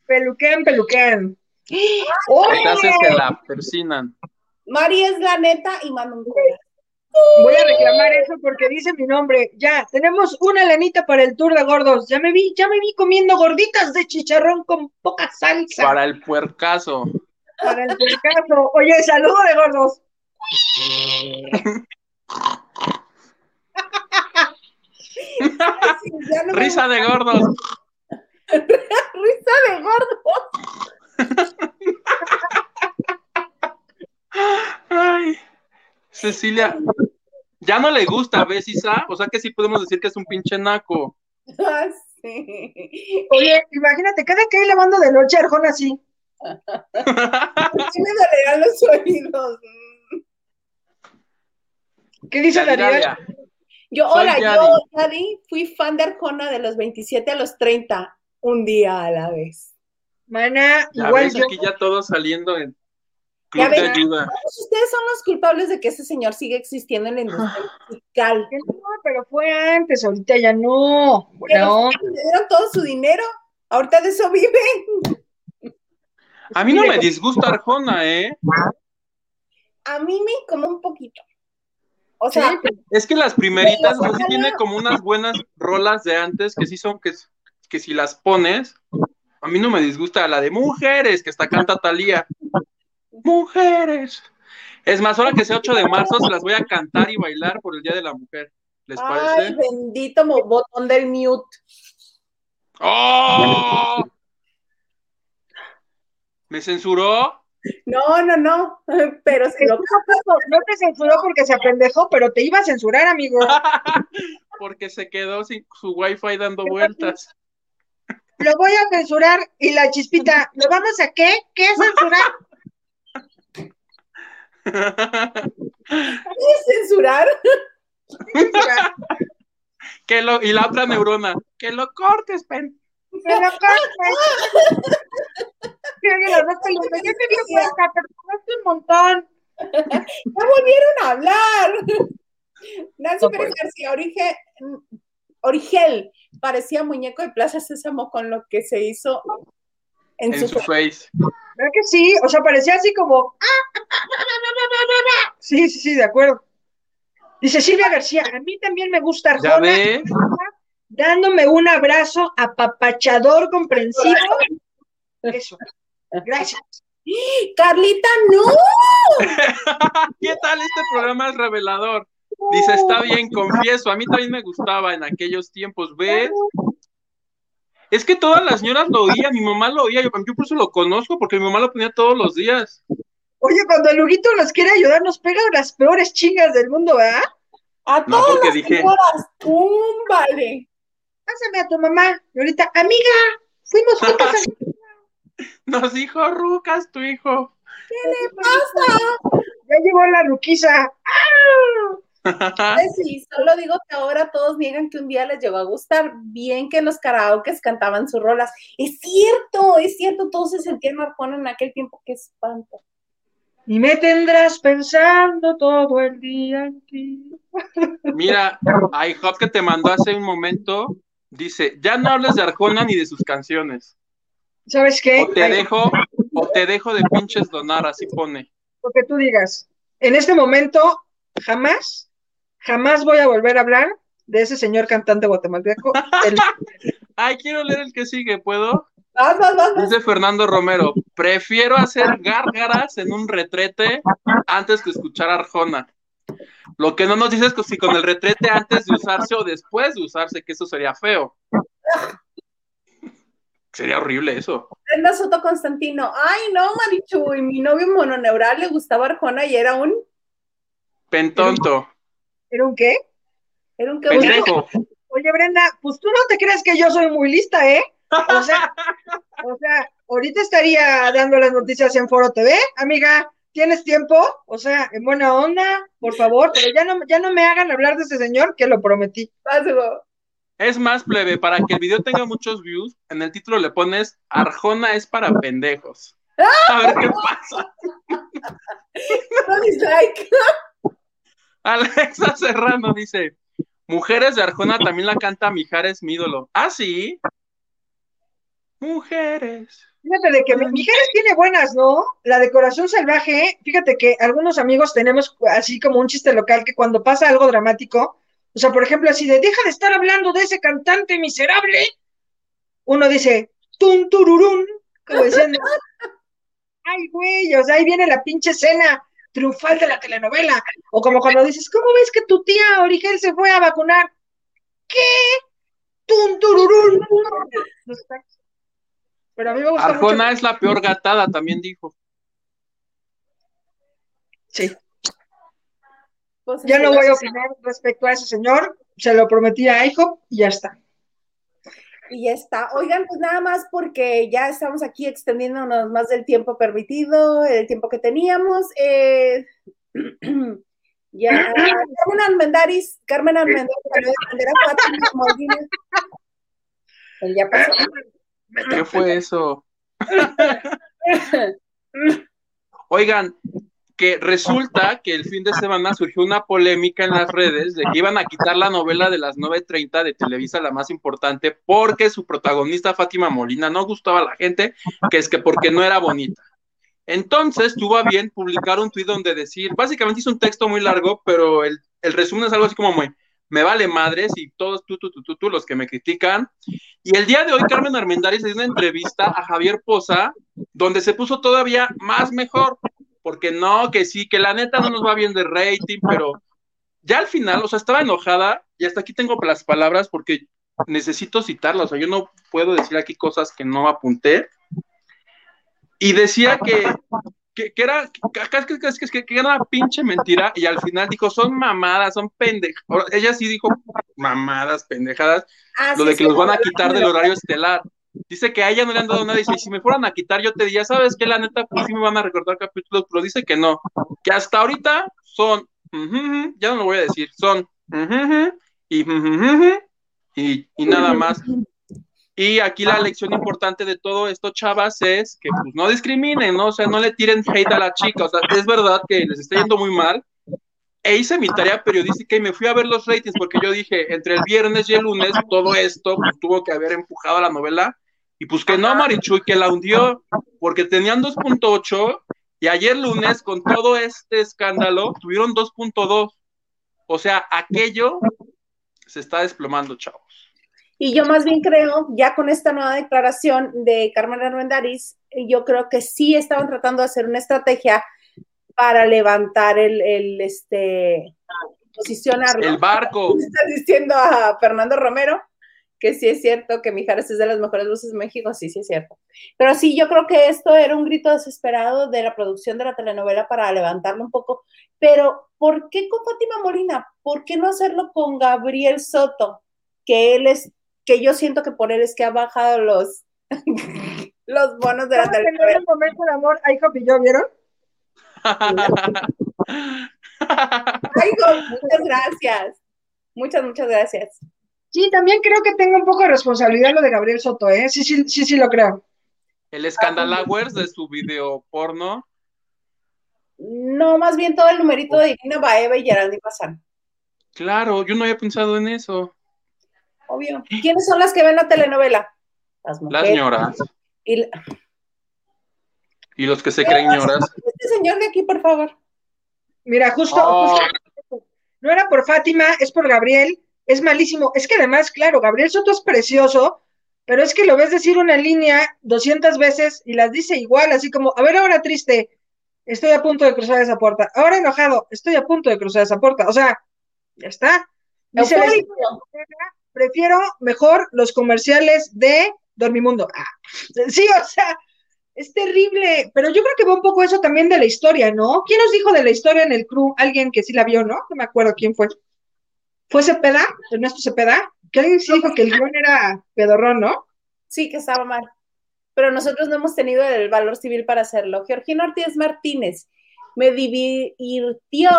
Peluquean, peluquean. Entonces se la persinan. Mari es la neta y corazón. Voy a reclamar eso porque dice mi nombre. Ya, tenemos una lanita para el tour de gordos. Ya me vi, ya me vi comiendo gorditas de chicharrón con poca salsa. Para el puercaso. Para el caso. Oye, saludo de gordos. Me Risa de gordos. Risa de gordo. Ay, Cecilia, ya no le gusta, ¿ves, Isa? O sea que sí podemos decir que es un pinche naco. Ah, sí. Oye, imagínate, cada que hay lavando de noche Arjona así. Sí me dolerán los oídos. ¿Qué dice? Dalia. Yo, Soy hola, Yadi. yo, Yadi, fui fan de Arjona de los 27 a los 30, un día a la vez. Mana, Ya igual ves, yo. aquí ya todos saliendo en Ya club de ven. ayuda. Todos ustedes son los culpables de que ese señor siga existiendo en la industria musical. Que No, pero fue antes, ahorita ya no. Pero No. le dieron todo su dinero, ahorita de eso viven. A mí no me disgusta Arjona, ¿eh? A mí me como un poquito. O sea, Sí, Es que las primeritas, sí Ojalá. tiene como unas buenas rolas de antes que sí son, que, que si las pones, a mí no me disgusta la de mujeres, que está canta Talía. Mujeres. Es más, ahora que sea 8 de marzo, se las voy a cantar y bailar por el Día de la Mujer. ¿Les ay, parece? bendito mo- botón del mute. ¡Oh! ¿Me censuró? No, no, no, pero si lo No te censuró porque se apendejó, pero te iba a censurar, amigo. Porque se quedó sin su wifi dando vueltas. Lo voy a censurar y la chispita, ¿lo vamos a qué? ¿Qué censurar? puedes censurar. que lo, y la otra neurona, que lo cortes, pen. Me lo cortas. Oye, las dos peludas, Yo te digo, cuenta, pagaste un montón. Ya volvieron a hablar. Nancy No Pérez García, Orige- Origel, parecía muñeco de Plaza Sésamo con lo que se hizo en, En su... su face. ¿Verdad que sí? O sea, parecía así como. Sí, sí, sí, de acuerdo. Dice Silvia García, a mí también me gusta ¿Ya Arjona, dándome un abrazo apapachador comprensivo. Eso. Gracias. Carlita, no. ¿Qué tal este programa es revelador? Dice, está bien, confieso, a mí también me gustaba en aquellos tiempos, ¿ves? Es que todas las señoras lo oían, mi mamá lo oía, yo, yo por eso lo conozco, porque mi mamá lo ponía todos los días. Oye, cuando el Luguito nos quiere ayudar, nos pega las peores chingas del mundo, ¿verdad? A No, todas las dije- señoras, túmbale. Pásame a tu mamá. Y ahorita, amiga, fuimos juntas a... Nos dijo Rucas, tu hijo. Ya llegó la ruquiza. Pues sí, solo digo que ahora todos niegan que un día les llegó a gustar. Bien que en los karaokes cantaban sus rolas. Es cierto, es cierto, todos se sentían Arjona en aquel tiempo. Qué espanto. Y me tendrás pensando todo el día en ti. Mira, IHOP que te mandó hace un momento, dice, ya no hables de Arjona ni de sus canciones. ¿Sabes qué? O te dejo, o te dejo de pinches donar, así pone. Lo que tú digas. En este momento, jamás, jamás voy a volver a hablar de ese señor cantante guatemalteco. El- Ay, quiero leer el que sigue, ¿puedo? Dice Fernando Romero, prefiero hacer gárgaras en un retrete antes que escuchar Arjona. Lo que no nos dice es que si con el retrete antes de usarse o después de usarse, que eso sería feo. Sería horrible eso. Brenda Soto Constantino. Ay, no, Marichu. Y mi novio mononeural le gustaba Arjona y era un. Pentonto, ¿Era un qué? Era un que pendejo. Oye, Brenda, pues tú no te crees que yo soy muy lista, ¿eh? O sea, o sea, ahorita estaría dando las noticias en Foro TV, amiga. ¿Tienes tiempo? O sea, en buena onda, por favor, pero ya no, ya no me hagan hablar de ese señor que lo prometí. Hugo. Es más, plebe, para que el video tenga muchos views, en el título le pones Arjona es para pendejos. A ver qué pasa. No dislike. Alexa Serrano dice, Mujeres de Arjona también la canta Mijares, mi ídolo. Ah, sí. Mujeres. Fíjate de que mi- Mijares tiene buenas, ¿no? La decoración salvaje, fíjate que algunos amigos tenemos así como un chiste local que cuando pasa algo dramático, o sea, por ejemplo, así de deja de estar hablando de ese cantante miserable, uno dice, tun tururún, como diciendo, ay, güey, o sea, ahí viene la pinche escena triunfal de la telenovela, o como cuando dices, ¿cómo ves que tu tía Origel se fue a vacunar? ¿Qué? Tun tururún. Pero a mí me gusta mucho. Arjona es la peor gatada, también dijo. Sí. Pues, Ya no voy a opinar respecto a ese señor, se lo prometí a IHOP y ya está. Y ya está. Oigan, pues nada más porque ya estamos aquí extendiéndonos más del tiempo permitido, el tiempo que teníamos. Eh, ya, Carmen Almendaris, Carmen Almendaris. Pues ya pasó. ¿Qué fue eso? Oigan, que resulta que el fin de semana surgió una polémica en las redes de que iban a quitar la novela de las 9.30 de Televisa, la más importante, porque su protagonista Fátima Molina no gustaba a la gente, que es que porque no era bonita. Entonces tuvo a bien publicar un tuit donde decir, básicamente hizo un texto muy largo, pero el, resumen es algo así como me vale madres y todos tú, tú, tú, tú, tú, los que me critican. Y el día de hoy Carmen Armendáriz dio una entrevista a Javier Poza, donde se puso todavía más mejor, porque no, que sí, que la neta no nos va bien de rating, pero ya al final, o sea, estaba enojada y hasta aquí tengo las palabras porque necesito citarlas, o sea, yo no puedo decir aquí cosas que no apunté. Y decía que, que, que era, que, que, que, que, era una pinche mentira y al final dijo, son mamadas, son pendejadas. Ella sí dijo mamadas, pendejadas, Ah, lo sí, de que sí, los van a quitar del horario estelar. Dice que a ella no le han dado nada. Y si me fueran a quitar, yo te diría, ¿sabes qué? La neta, pues sí me van a recortar capítulos, pero dice que no. Que hasta ahorita son, ujú, ujú, ya no lo voy a decir, son ujú, ujú, y, ujú, y, y nada más. Y aquí la lección importante de todo esto, chavas, es que pues, no discriminen, ¿no? O sea, no le tiren hate a la chica. O sea, es verdad que les está yendo muy mal. E hice mi tarea periodística y me fui a ver los ratings porque yo dije, entre el viernes y el lunes, todo esto pues, tuvo que haber empujado a la novela. Y pues que no, Marichu, y que la hundió, porque tenían 2.8 y ayer lunes, con todo este escándalo, tuvieron 2.2. O sea, aquello se está desplomando, chavos. Y yo más bien creo, ya con esta nueva declaración de Carmen Armendariz, yo creo que sí estaban tratando de hacer una estrategia para levantar el, el este, posicionarlo. El barco. Estás diciendo a Fernando Romero que sí es cierto que Mijares es de las mejores voces de México, sí, sí es cierto. Pero sí, yo creo que esto era un grito desesperado de la producción de la telenovela para levantarlo un poco. Pero, ¿por qué con Fátima Molina? ¿Por qué no hacerlo con Gabriel Soto? Que él es, que yo siento que por él es que ha bajado los, los bonos de la ¿Cómo tener telenovela. un momento de amor? IHOP y yo, ¿vieron? Ay, muchas gracias. Muchas, muchas gracias. Sí, también creo que tengo un poco de responsabilidad lo de Gabriel Soto, ¿eh? Sí, sí, sí, sí lo creo. El Scandalowers de su video porno. No, más bien todo el numerito de Divina Baeva y Geraldine Bazán. Claro, yo no había pensado en eso. Obvio. ¿Quiénes son las que ven la telenovela? Las mujeres. Las ñoras. Y la- Y los que se creen ñoras. Este señor de aquí, por favor. Mira, justo, Oh. justo- no era por Fátima, es por Gabriel, es malísimo. Es que además, claro, Gabriel Soto es precioso, pero es que lo ves decir una línea 200 veces y las dice igual, así como, a ver, ahora triste, estoy a punto de cruzar esa puerta. Ahora enojado, estoy a punto de cruzar esa puerta. O sea, ya está. Dice prefiero mejor los comerciales de Dormimundo. Ah, sí, o sea, es terrible, pero yo creo que va un poco eso también de la historia, ¿no? ¿Quién nos dijo de la historia en el crew? Alguien que sí la vio, ¿no? No me acuerdo quién fue. ¿Fue Cepeda? ¿Ernesto Cepeda? Que alguien sí dijo que el guion era pedorrón, ¿no? Sí, que estaba mal. Pero nosotros no hemos tenido el valor civil para hacerlo. Georgina Ortiz Martínez, me divirtió,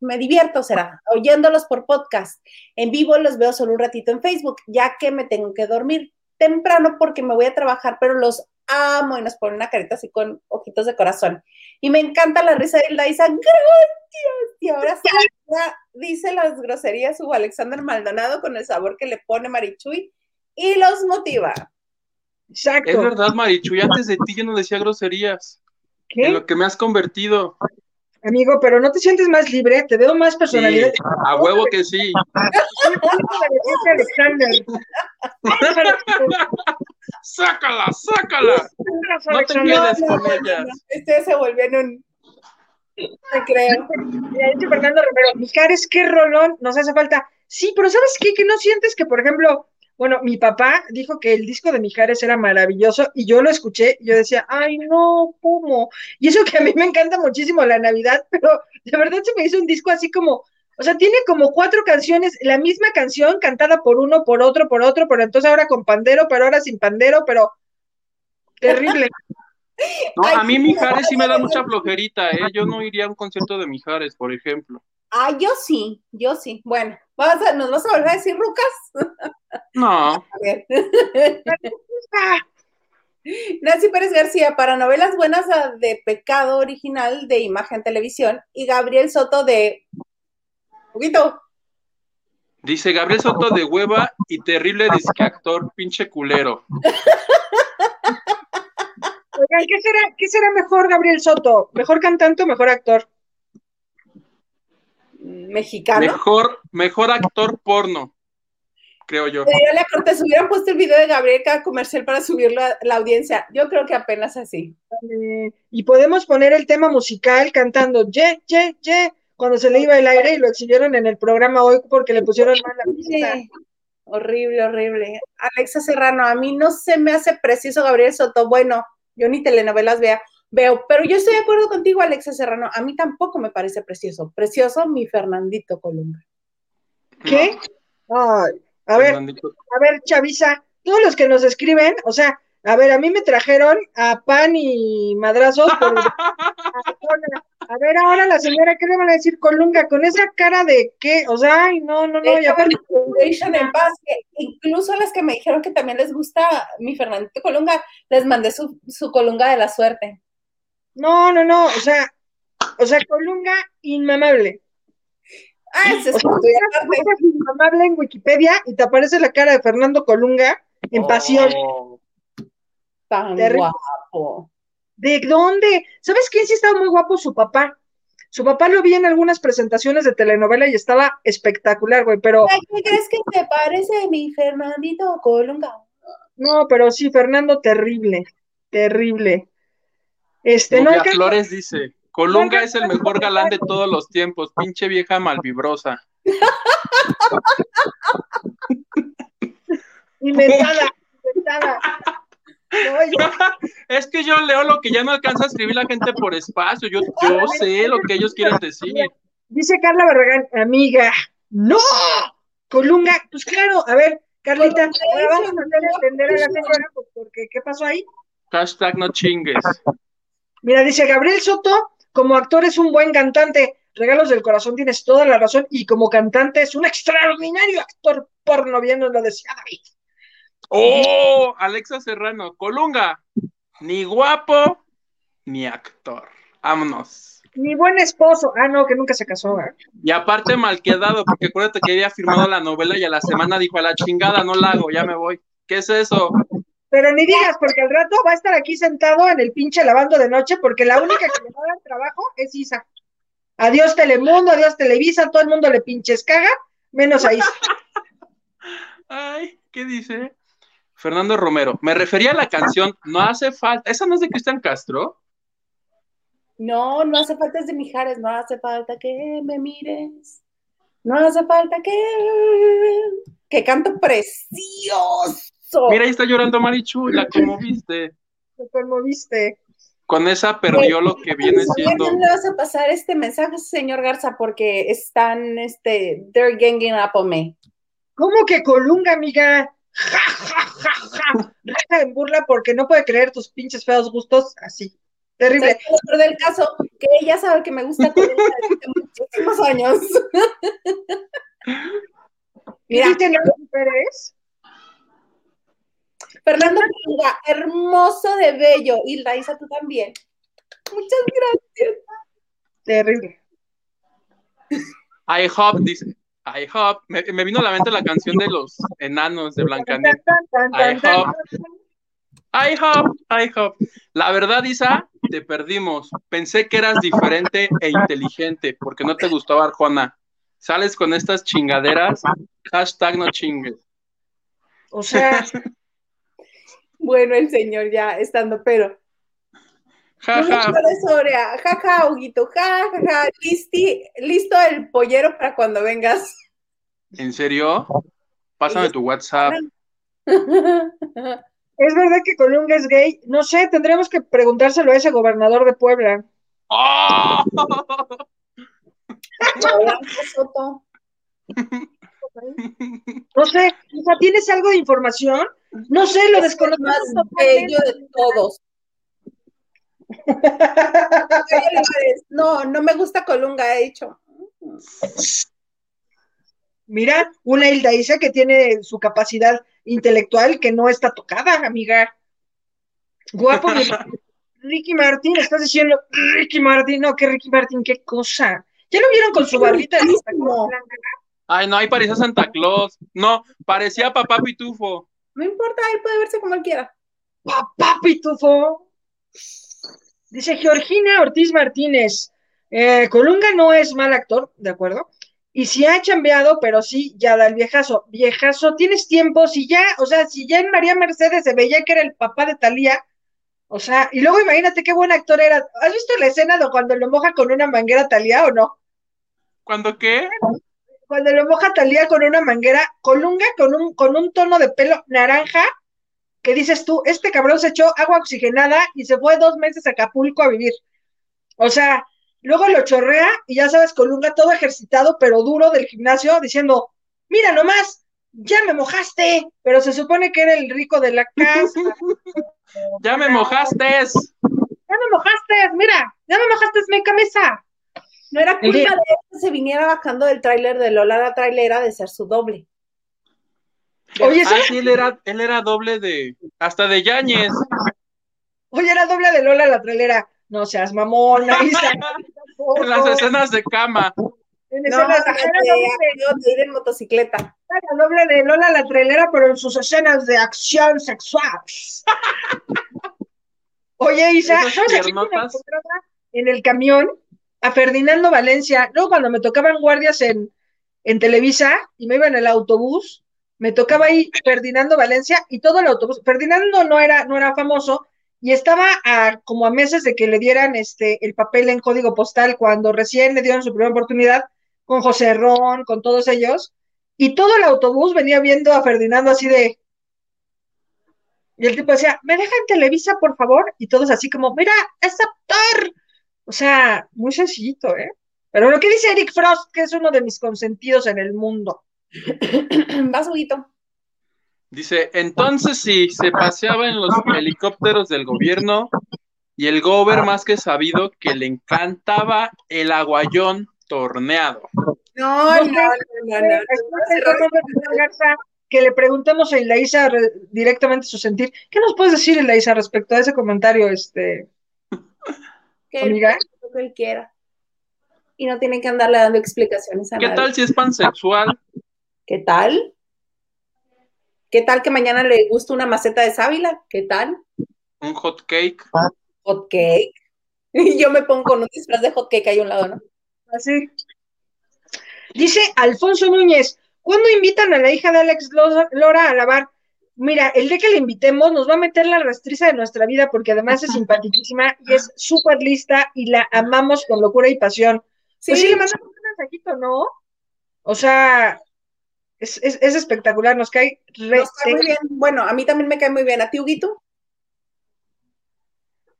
me divierto, será, oyéndolos por podcast. En vivo los veo solo un ratito en Facebook, ya que me tengo que dormir temprano porque me voy a trabajar, pero los amo y nos ponen una carita así con ojitos de corazón. Y me encanta la risa de Daisa, gracias. Y ahora sí, ya dice las groserías Hugo Alexander Maldonado con el sabor que le pone Marichuy y los motiva. Exacto. Es verdad, Marichuy, antes de ti yo no decía groserías. ¿Qué? En lo que me has convertido. Amigo, pero no te sientes más libre, te veo más Sí, personalidad. a huevo que sí. ¡Sácala, sácala! No te quedes con ellas. Este se volvió en un. No creo. Dice Fernando Romero, Mijares, qué rolón nos hace falta. Sí, pero ¿sabes qué? Que no sientes que, por ejemplo, bueno, mi papá dijo que el disco de Mijares era maravilloso y yo lo escuché y yo decía, ay, no, ¿cómo? Y eso que a mí me encanta muchísimo la Navidad, pero de verdad se me hizo un disco así como, o sea, tiene como cuatro canciones, la misma canción cantada por uno, por otro, por otro, pero entonces ahora con pandero, pero ahora sin pandero, pero terrible. No, Ay, a mí Mijares sí me da mucha flojerita, ¿eh? Yo no iría a un concierto de Mijares, por ejemplo. Ah, yo sí, yo sí. Bueno, ¿vas a- ¿nos vas a volver a decir Rucas? No, A ver. Nancy Pérez García, para novelas buenas de Pecado Original de Imagen Televisión y Gabriel Soto de. Poquito. dice Gabriel Soto de hueva y terrible disque actor, pinche culero. Oigan, ¿qué será, ¿qué será mejor Gabriel Soto? ¿Mejor cantante o mejor actor? Mexicano. Mejor, mejor actor porno, creo yo. Pero la corte, si hubieran puesto el video de Gabriel cada comercial para subirlo a la audiencia. Yo creo que apenas así. Y podemos poner el tema musical cantando ye, ye, ye, cuando se le iba el aire y lo exhibieron en el programa hoy porque le pusieron mal la pista. Sí. Horrible, horrible. Alexa Serrano, a mí no se me hace preciso Gabriel Soto. Bueno, yo ni telenovelas vea, veo, pero yo estoy de acuerdo contigo, Alexa Serrano. A mí tampoco me parece precioso. Precioso mi Fernandito Columba. ¿Qué? Ay, a ver, Fernandito. a ver, Chavisa, todos los que nos escriben, o sea, a ver, a mí me trajeron a pan y madrazos por a ver, ahora la señora, ¿qué le van a decir Colunga? Con esa cara de qué, o sea, ay, no, no, no, y aparte, Foundation en paz, que incluso a las que me dijeron que también les gusta mi Fernandito Colunga, les mandé su, su Colunga de la suerte. no, no, no, o sea, o sea, Colunga inmamable. Ah, ese es inmamable en Wikipedia y te aparece la cara de Fernando Colunga en pasión. Oh, Tan Terrible. guapo. ¿De dónde? ¿Sabes quién sí estaba muy guapo? Su papá. Su papá lo vi en algunas presentaciones de telenovela y estaba espectacular, güey, pero ¿Qué crees que te parece mi Fernandito Colunga? no, pero sí, Fernando, terrible, terrible. Este, no alcanza- Flores dice, Colunga es el mejor galán de todos los tiempos, pinche vieja malvibrosa. inventada, inventada. Es que yo leo lo que ya no alcanza a escribir la gente por espacio, yo, yo sé lo que ellos quieren decir. dice Carla Barragán, amiga, no, Colunga, pues claro, a ver, Carlita, ahora vamos a hacer entender a la señora, porque, ¿qué pasó ahí? Hashtag no chingues. Mira, dice Gabriel Soto, como actor es un buen cantante. Regalos del corazón, tienes toda la razón. Y como cantante es un extraordinario actor porno, bien nos lo decía David. Oh, Alexa Serrano, Colunga, ni guapo ni actor. Vámonos. Ni buen esposo. Ah, no, que nunca se casó. ¿eh? Y aparte mal quedado, porque acuérdate que había firmado la novela y a la semana dijo a la chingada, no la hago, ya me voy. ¿Qué es eso? Pero ni digas, porque al rato va a estar aquí sentado en el pinche lavando de noche, porque la única que le va a dar trabajo es Isa. Adiós Telemundo, adiós Televisa, todo el mundo le pinches caga, menos a Isa. Ay, ¿qué dice? Fernando Romero, me refería a la canción No hace falta, ¿esa no es de Cristian Castro? No, no hace falta es de Mijares, no hace falta que me mires. No hace falta que. Que canto precioso. Mira, ahí está llorando Marichu, la conmoviste. Me conmoviste. Con esa perdió lo que viene siendo. ¿Quién le vas a pasar este mensaje, señor Garza? Porque están, este, they're ganging up on me. ¿Cómo que Colunga, amiga? Ja, ja, ja, ja. Raja en burla porque no puede creer tus pinches feos gustos así. Terrible. Pero del caso, que ella sabe que me gusta desde muchísimos años. Mira, ¿Viste Nancy Pérez? Fernando Colunga, hermoso de bello. Y Laisa, tú también. Muchas gracias. Terrible. I hope, dice. I hope. Me, me vino a la mente la canción de los enanos de Blancanieves. I hope. I hope, I hope. La verdad, Isa, te perdimos. Pensé que eras diferente e inteligente porque no te gustaba Arjona. Sales con estas chingaderas. Hashtag no chingues. O sea, Bueno, el señor ya estando, pero. Ja, ja. Soria, ja, ja, Huguito, ja, ja, ja, listi, listo el pollero para cuando vengas. ¿En serio? Pásame tu WhatsApp. ¿es verdad que Colunga es gay? No sé, tendremos que preguntárselo a ese gobernador de Puebla. ¡Oh! No sé, o sea, ¿tienes algo de información? No sé, lo desconozco. más bello de todos. No, no me gusta Colunga, he dicho. Mira, una Hilda dice que tiene su capacidad intelectual que no está tocada, amiga. Guapo, mi- Ricky Martin, estás diciendo Ricky Martin, no, que Ricky Martin, qué cosa. ¿Ya lo vieron con su barbita de Santa Claus blanca? Ay, no, ahí parecía Santa Claus. No, parecía papá pitufo. No importa, él puede verse como él quiera. Papá Pitufo. Dice Georgina Ortiz Martínez. eh, Colunga no es mal actor, ¿de acuerdo? Y si ha chambeado, pero sí, ya da el viejazo. Viejazo, tienes tiempo, si ya, o sea, si ya en María Mercedes se veía que era el papá de Talía, o sea, y luego imagínate qué buen actor era. ¿Has visto la escena de cuando lo moja con una manguera Talía o no? ¿Cuándo qué? Cuando lo moja Talía con una manguera, Colunga con un, con un tono de pelo naranja, que dices tú, este cabrón se echó agua oxigenada y se fue dos meses a Acapulco a vivir. O sea, luego lo chorrea y ya sabes, Colunga todo ejercitado, pero duro del gimnasio, diciendo, mira nomás, ya me mojaste, pero se supone que era el rico de la casa. Ya me mojaste. Ya me mojaste, mira, ya me mojaste mi camisa. No era culpa de él que se viniera bajando del tráiler de Lola la trailera de ser su doble. Oye, Ah, sí, él era, él era doble de, hasta de Yañez. oye, era doble de Lola la trailera. No seas mamona, Isa. En las escenas de cama. En No, escenas- de, era doble de ir en motocicleta. la doble de Lola la trailera, pero en sus escenas de acción sexual. Oye, Isa, ¿sabes a quién me piernotas. encontraba en el camión? A Ferdinando Valencia. Luego, cuando me tocaban guardias en, en Televisa y me iba en el autobús, me tocaba ahí Ferdinando Valencia y todo el autobús. Ferdinando no era, no era famoso y estaba a, como a meses de que le dieran este, el papel en código postal cuando recién le dieron su primera oportunidad con José Ron, con todos ellos. Y todo el autobús venía viendo a Ferdinando así de. Y el tipo decía, ¿me dejan Televisa, por favor? Y todos así como, mira, es actor. O sea, muy sencillito, ¿eh? Pero lo que dice Eric Frost, que es uno de mis consentidos en el mundo. Vas, Huguito. Dice, entonces sí, se paseaba en los helicópteros del gobierno y el gober más que sabido que le encantaba el aguayón torneado. No, no, no, no, no. Que le preguntemos a Ilaisa re- directamente su sentir. ¿Qué nos puedes decir, Ilaisa, respecto a ese comentario, este, Que él amiga? puede lo que él quiera. y no tienen que andarle dando explicaciones a ¿Qué nadie. tal si es pansexual? ¿Qué tal? ¿Qué tal que mañana le gusta una maceta de sábila? ¿Qué tal? Un hot cake. Hot cake. Y yo me pongo con un disfraz de hot cake ahí a un lado, ¿no? Así. Dice Alfonso Núñez, ¿cuándo invitan a la hija de Alex Lo- Lora a lavar? Mira, el día que la invitemos nos va a meter la rastriza de nuestra vida porque además es simpaticísima y es súper lista y la amamos con locura y pasión. Sí, Pues sí, le mandamos un mensajito, ¿no? O sea, es, es- es espectacular, nos cae re nos cae muy bien. Bueno, a mí también me cae muy bien. ¿A ti, Huguito?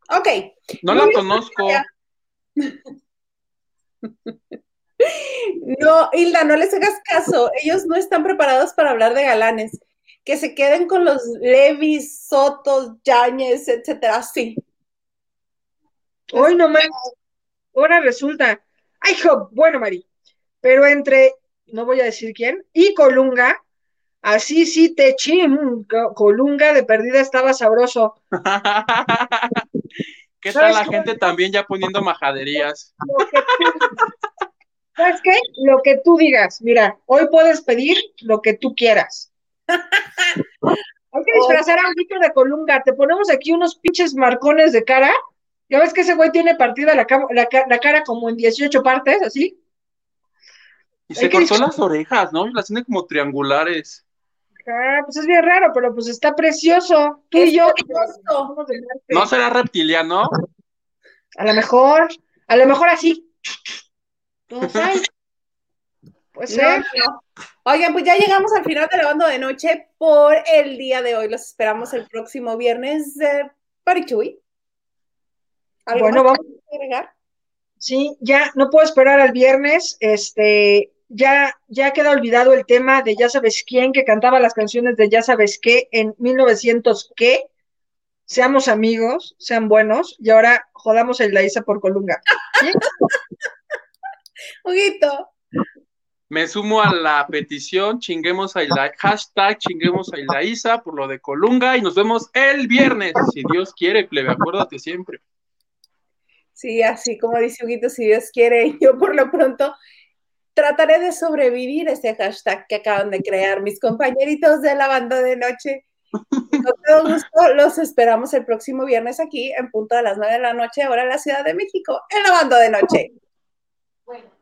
Ok. No Muy la bien, conozco. No, Hilda, no les hagas caso. Ellos no están preparados para hablar de galanes. Que se queden con los Levis, Sotos, Yañez, etcétera. Sí. Hoy nomás, ahora resulta. Ay, jo, bueno, Mari, pero entre, no voy a decir quién, y Colunga, así sí te chim, Co- Colunga de perdida estaba sabroso. ¿Qué tal la gente también ya poniendo majaderías? ¿Sabes qué? Lo que tú digas. Mira, hoy puedes pedir lo que tú quieras. Hay que disfrazar a Huguito de Colunga. Te ponemos aquí unos pinches marcones de cara. Ya ves que ese güey tiene partida la cara como en 18 partes, así. Y se cortó las orejas, ¿no? Y las tiene como triangulares. Ah, pues es bien raro, pero pues está precioso. Tú Es y yo. precioso. Marte. ¿No será reptiliano? A lo mejor, a lo mejor así. Sé. Puede No, ser. no. Oigan, pues ya llegamos al final de Lavando de Noche por el día de hoy. Los esperamos el próximo viernes de Parichuy. ¿Algo Bueno, más vamos. que agregar? Sí, ya no puedo esperar al viernes. Este, ya, ya queda olvidado el tema de Ya sabes quién que cantaba las canciones de Ya sabes qué en 1900 qué. Seamos amigos, sean buenos y ahora jodamos el Laísa por Colunga. ¿Sí? Huguito. Me sumo a la petición, chinguemos a Ila- hashtag chinguemos a Ilaísa por lo de Colunga y nos vemos el viernes, si Dios quiere, plebe, acuérdate siempre. Sí, así como dice Huguito, si Dios quiere, yo por lo pronto trataré de sobrevivir ese hashtag que acaban de crear mis compañeritos de la banda de noche. Con todo gusto los esperamos el próximo viernes aquí en punto de las 9 de la noche, ahora en la Ciudad de México, en la banda de noche. Bueno.